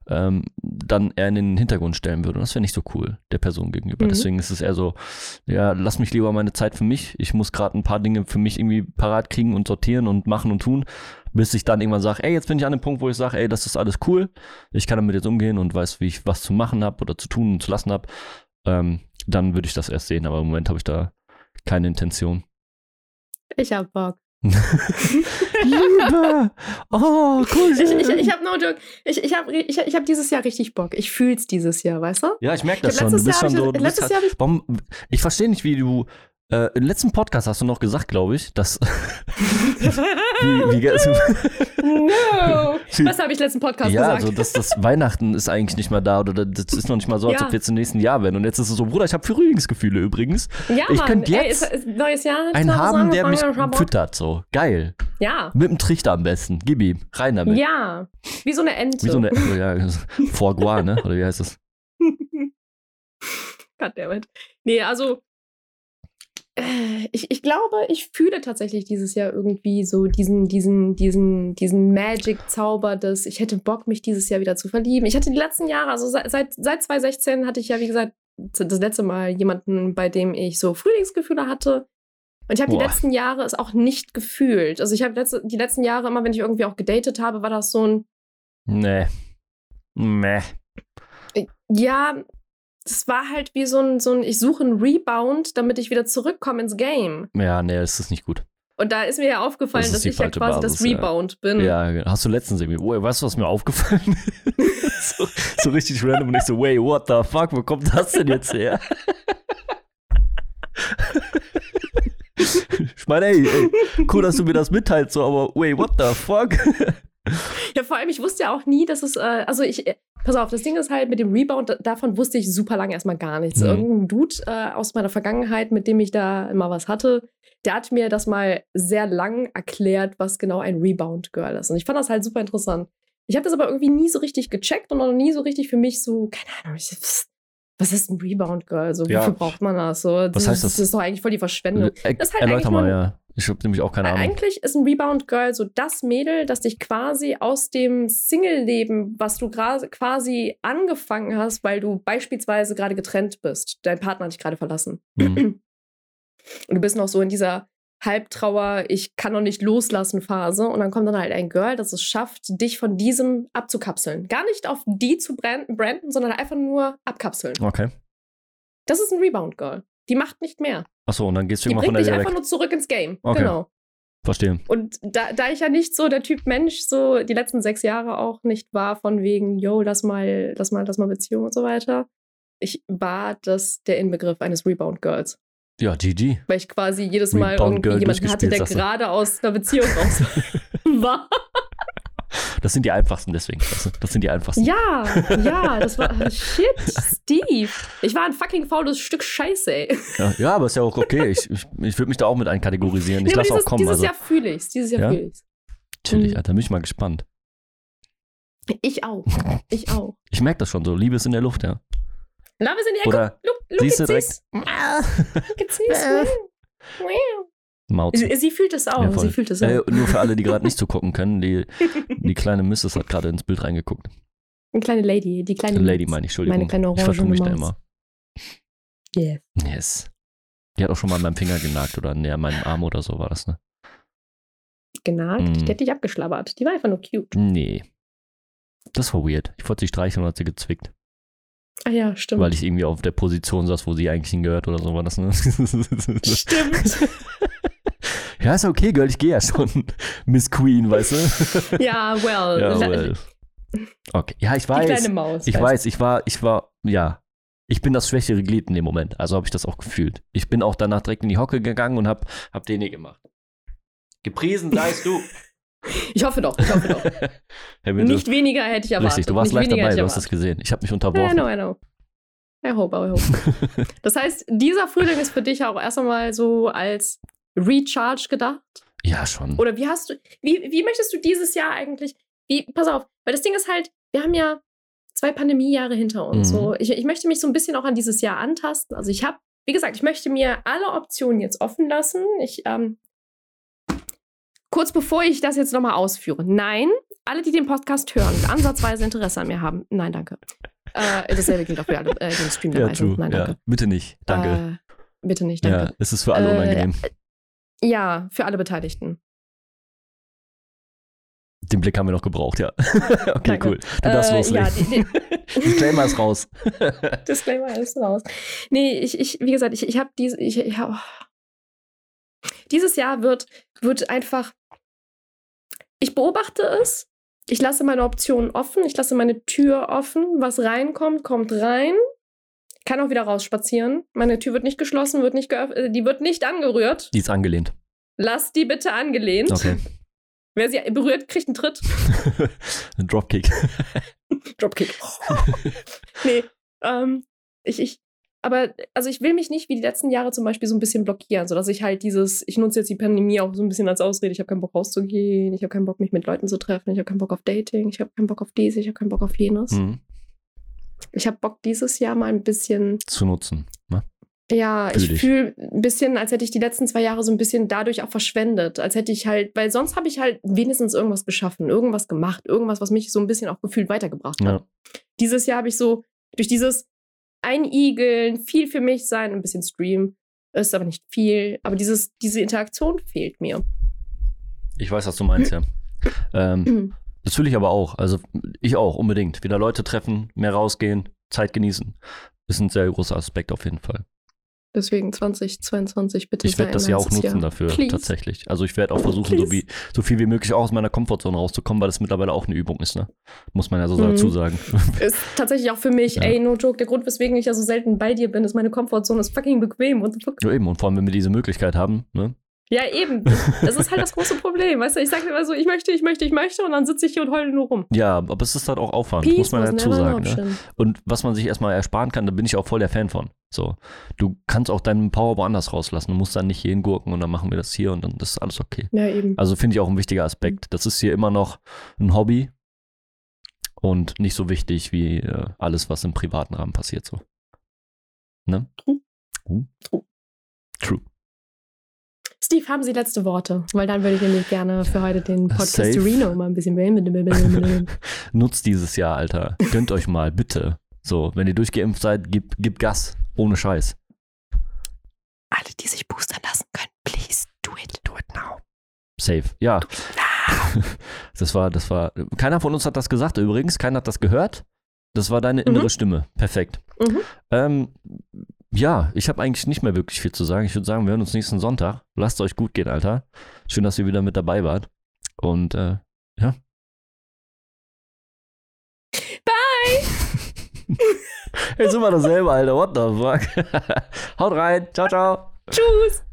ähm, dann eher in den Hintergrund stellen würde. Und das wäre nicht so cool, der Person gegenüber. Mhm. Deswegen ist es eher so, ja, lass mich lieber meine Zeit für mich. Ich muss gerade ein paar Dinge für mich irgendwie parat kriegen und sortieren und machen und tun, bis ich dann irgendwann sage, ey, jetzt bin ich an dem Punkt, wo ich sage, ey, das ist alles cool. Ich kann damit jetzt umgehen und weiß, wie ich was zu machen habe oder zu tun und zu lassen habe. Ähm, dann würde ich das erst sehen. Aber im Moment habe ich da keine Intention. Ich hab Bock. Liebe! Oh, cool. Ich, ich, ich habe no joke. Ich, ich habe ich, ich hab dieses Jahr richtig Bock. Ich fühl's dieses Jahr, weißt du? Ja, ich merke das schon. Du bist schon so. Du bist halt, warum, ich verstehe nicht, wie du. Äh, Im letzten Podcast hast du noch gesagt, glaube ich, dass. wie, wie, no. Was habe ich letzten Podcast ja, gesagt? also dass das Weihnachten ist eigentlich nicht mehr da oder das ist noch nicht mal so, als Ja. ob wir jetzt im nächsten Jahr werden. Und jetzt ist es so, Bruder, ich habe Frühlingsgefühle übrigens. ja, ich könnte Ey, jetzt ist, ist neues Jahr. Einen 2000 haben, der mich füttert, so. Geil. Ja. Mit dem Trichter am besten. Gib ihm. Rein damit. Ja. Wie so eine Ente. Wie so eine. Ja, Foie Gras, ne? Oder wie heißt das? Goddammit. Nee, also ich, ich glaube, ich fühle tatsächlich dieses Jahr irgendwie so diesen, diesen, diesen, diesen Magic-Zauber des, ich hätte Bock, mich dieses Jahr wieder zu verlieben. Ich hatte die letzten Jahre, also seit, seit, seit 2016 hatte ich ja, wie gesagt, das letzte Mal jemanden, bei dem ich so Frühlingsgefühle hatte. Und ich habe die letzten Jahre es auch nicht gefühlt. Also ich habe letzte, die letzten Jahre immer, wenn ich irgendwie auch gedatet habe, war das so ein, Nee. Meh. ja, das war halt wie so ein, so ein, ich suche einen Rebound, damit ich wieder zurückkomme ins Game. Ja, nee, das ist nicht gut. Und da ist mir ja aufgefallen, Das dass ich ja quasi Basis, das ja. Rebound bin. Ja, hast du letztens irgendwie, oh, weißt du, was mir aufgefallen ist? so, so richtig random und ich so, wait, what the fuck, wo kommt das denn jetzt her? ich meine, ey, ey, cool, dass du mir das mitteilst, so, aber wait, what the fuck? Ja, vor allem, ich wusste ja auch nie, dass es, äh, also ich, äh, pass auf, das Ding ist halt mit dem Rebound, da- davon wusste ich super lange erstmal gar nichts. Mhm. Irgendein Dude äh, aus meiner Vergangenheit, mit dem ich da immer was hatte, der hat mir das mal sehr lang erklärt, was genau ein Rebound-Girl ist. Und ich fand das halt super interessant. Ich habe das aber irgendwie nie so richtig gecheckt und auch nie so richtig für mich so, keine Ahnung, ich, pff, was ist ein Rebound-Girl? So, Ja. wofür braucht man das? So, Was heißt das? Das ist doch eigentlich voll die Verschwendung. Er, Das ist halt erläuter eigentlich mal, ja. Ich habe nämlich auch keine Ahnung. Eigentlich ist ein Rebound Girl so das Mädel, das dich quasi aus dem Single-Leben, was du quasi angefangen hast, weil du beispielsweise gerade getrennt bist. Dein Partner hat dich gerade verlassen. Mhm. Und du bist noch so in dieser Halbtrauer, ich kann noch nicht loslassen Phase. Und dann kommt dann halt ein Girl, das es schafft, dich von diesem abzukapseln. Gar nicht auf die zu branden, branden sondern einfach nur abkapseln. Okay. Das ist ein Rebound Girl. Die macht nicht mehr. Achso, und dann gehst du Die irgendwann von der dich einfach weg. nur zurück ins Game. Okay. Genau. Verstehe. Und da, da ich ja nicht so der Typ Mensch so die letzten sechs Jahre auch nicht war, von wegen, yo, lass mal, lass mal, lass mal Beziehung und so weiter, ich war das der Inbegriff eines Rebound Girls. Ja, GG. Weil ich quasi jedes Mal Rebound irgendwie Girl jemanden hatte, der gerade aus einer Beziehung raus war. Das sind die einfachsten deswegen. Das sind die einfachsten. Ja, ja, das war. Shit, Steve. Ich war ein fucking faules Stück Scheiße, ey. Ja, ja, aber ist ja auch okay. Ich, ich, ich würde mich da auch mit einkategorisieren. Ich Nee, lasse auch dieses, kommen. dieses Also, Jahr fühle ich's. Dieses Jahr Ja? fühle ich's. chillig, Mhm. Alter. Bin ich mal gespannt. Ich auch. Ich auch. Ich merke das schon so. Liebe ist in der Luft, ja. Love is in the air. Oder Look, look, siehst du direkt. Maut. Sie, sie fühlt es auch. Ja, sie fühlt es auch. Äh, nur für alle, die gerade nicht zugucken können, die, die kleine Mrs. hat gerade ins Bild reingeguckt. Eine kleine Lady. Die kleine Lady meine ich, Entschuldigung. Meine kleine ich vertue mich da immer. Yeah. Yes. Die hat auch schon mal an meinem Finger genagt oder an meinem Arm oder so war das, ne? Genagt. Mm. Die hat dich abgeschlabbert. Die war einfach nur cute. Nee. Das war weird. Ich wollte sie streicheln und hat sie gezwickt. Ah ja, stimmt. Weil ich irgendwie auf der Position saß, wo sie eigentlich hingehört oder so war das, ne? Stimmt. ja, ist okay, Girl, ich gehe ja schon. Miss Queen, weißt du? ja, well. ja, well. Okay, ja, ich Die weiß. kleine Maus. Ich weiß, ich war, ich war, ja. Ich bin das schwächere Glied in dem Moment. Also habe ich das auch gefühlt. Ich bin auch danach direkt in die Hocke gegangen und hab, hab den hier gemacht. Gepriesen seist du. Ich hoffe doch. Ich hoffe doch. Nicht weniger hätte ich erwartet. Richtig, du warst Nicht live dabei, du hast es gesehen. Ich habe mich I unterworfen. know, I know. I hope, I hope. Das heißt, dieser Frühling ist für dich auch erst einmal so als Recharge gedacht? Ja, schon. Oder wie hast du, wie, wie möchtest du dieses Jahr eigentlich, wie, pass auf, weil das Ding ist halt, wir haben ja zwei Pandemiejahre hinter uns. Mhm. So, ich, ich möchte mich so ein bisschen auch an dieses Jahr antasten. Also ich habe, wie gesagt, ich möchte mir alle Optionen jetzt offen lassen. Ich, ähm, kurz bevor ich das jetzt nochmal ausführe. Nein, alle, die den Podcast hören und ansatzweise Interesse an mir haben, nein, danke. Äh, dasselbe gilt auch für alle, äh, im Stream ja, dabei sind. Nein, ja. danke. Bitte nicht. Danke. Äh, bitte nicht, ja, danke. es ist für alle Äh, unangenehm. Ja, für alle Beteiligten. Den Blick haben wir noch gebraucht, ja. okay, Danke. cool. Du darfst Äh, loslegen. ja, Disclaimer ist raus. Disclaimer ist raus. Nee, ich, ich wie gesagt, ich, ich habe diese, ich, ich hab, dieses Jahr wird, wird einfach, ich beobachte es, ich lasse meine Optionen offen, ich lasse meine Tür offen, was reinkommt, kommt rein, kann auch wieder rausspazieren. Meine Tür wird nicht geschlossen, wird nicht geöffnet, die wird nicht angerührt. Die ist angelehnt. Lass die bitte angelehnt. Okay. Wer sie berührt, kriegt einen Tritt. Ein Dropkick. Dropkick. nee, ähm, ich, ich, aber, also ich will mich nicht wie die letzten Jahre zum Beispiel so ein bisschen blockieren, sodass ich halt dieses, ich nutze jetzt die Pandemie auch so ein bisschen als Ausrede, ich habe keinen Bock rauszugehen, ich habe keinen Bock, mich mit Leuten zu treffen, ich habe keinen Bock auf Dating, ich habe keinen Bock auf dies, ich habe keinen Bock auf jenes. Mhm. Ich habe Bock dieses Jahr mal ein bisschen, Zu nutzen. Ne? ja, Fühl ich fühle ein bisschen, als hätte ich die letzten zwei Jahre so ein bisschen dadurch auch verschwendet, als hätte ich halt, weil sonst habe ich halt wenigstens irgendwas geschaffen, irgendwas gemacht, irgendwas, was mich so ein bisschen auch gefühlt weitergebracht hat. Ja. dieses Jahr habe ich so durch dieses Einigeln, viel für mich sein, ein bisschen Stream, ist aber nicht viel, aber dieses, diese Interaktion fehlt mir. Ich weiß, was du meinst, ja. Ähm, das will ich aber auch. Also ich auch, unbedingt. Wieder Leute treffen, mehr rausgehen, Zeit genießen. Ist ein sehr großer Aspekt auf jeden Fall. Deswegen 2022 bitte Ich werde das ja auch nutzen Jahr. dafür, Please. tatsächlich. Also ich werde auch versuchen, so, wie, so viel wie möglich auch aus meiner Komfortzone rauszukommen, weil das mittlerweile auch eine Übung ist, ne? Muss man ja so Mhm. dazu sagen. Ist tatsächlich auch für mich, Ja. ey, no joke, der Grund, weswegen ich ja so selten bei dir bin, ist meine Komfortzone ist fucking bequem. What the fuck? ja, eben. Und vor allem, wenn wir diese Möglichkeit haben, ne? Ja, eben. Das ist halt das große Problem. Weißt du, ich sage immer so, ich möchte, ich möchte, ich möchte und dann sitze ich hier und heule nur rum. Ja, aber es ist halt auch Aufwand, Peace muss man dazu sagen. Ne? Und was man sich erstmal ersparen kann, da bin ich auch voll der Fan von. So, du kannst auch deinen Power woanders rauslassen. Du musst dann nicht hierhin gurken und dann machen wir das hier und dann das ist alles okay. Ja, eben. Also finde ich auch ein wichtiger Aspekt. Das ist hier immer noch ein Hobby und nicht so wichtig wie äh, alles, was im privaten Rahmen passiert. So. Ne? True. Uh. True. True. Steve, haben Sie letzte Worte? Weil dann würde ich nämlich gerne für heute den Podcast Safe. Reno mal ein bisschen wählen. Nutzt dieses Jahr, Alter. Gönnt euch mal, bitte. So, wenn ihr durchgeimpft seid, gib, gib Gas. Ohne Scheiß. Alle, die sich boostern lassen können, please do it. Do it now. Safe. Ja. Das war, das war. Keiner von uns hat das gesagt übrigens. Keiner hat das gehört. Das war deine innere Mhm. Stimme. Perfekt. Mhm. Ähm, ja, ich habe eigentlich nicht mehr wirklich viel zu sagen. Ich würde sagen, wir hören uns nächsten Sonntag. Lasst euch gut gehen, Alter. Schön, dass ihr wieder mit dabei wart. Und äh, ja. Bye! Jetzt sind wir dasselbe, Alter. What the fuck? Haut rein. Ciao, ciao. Tschüss!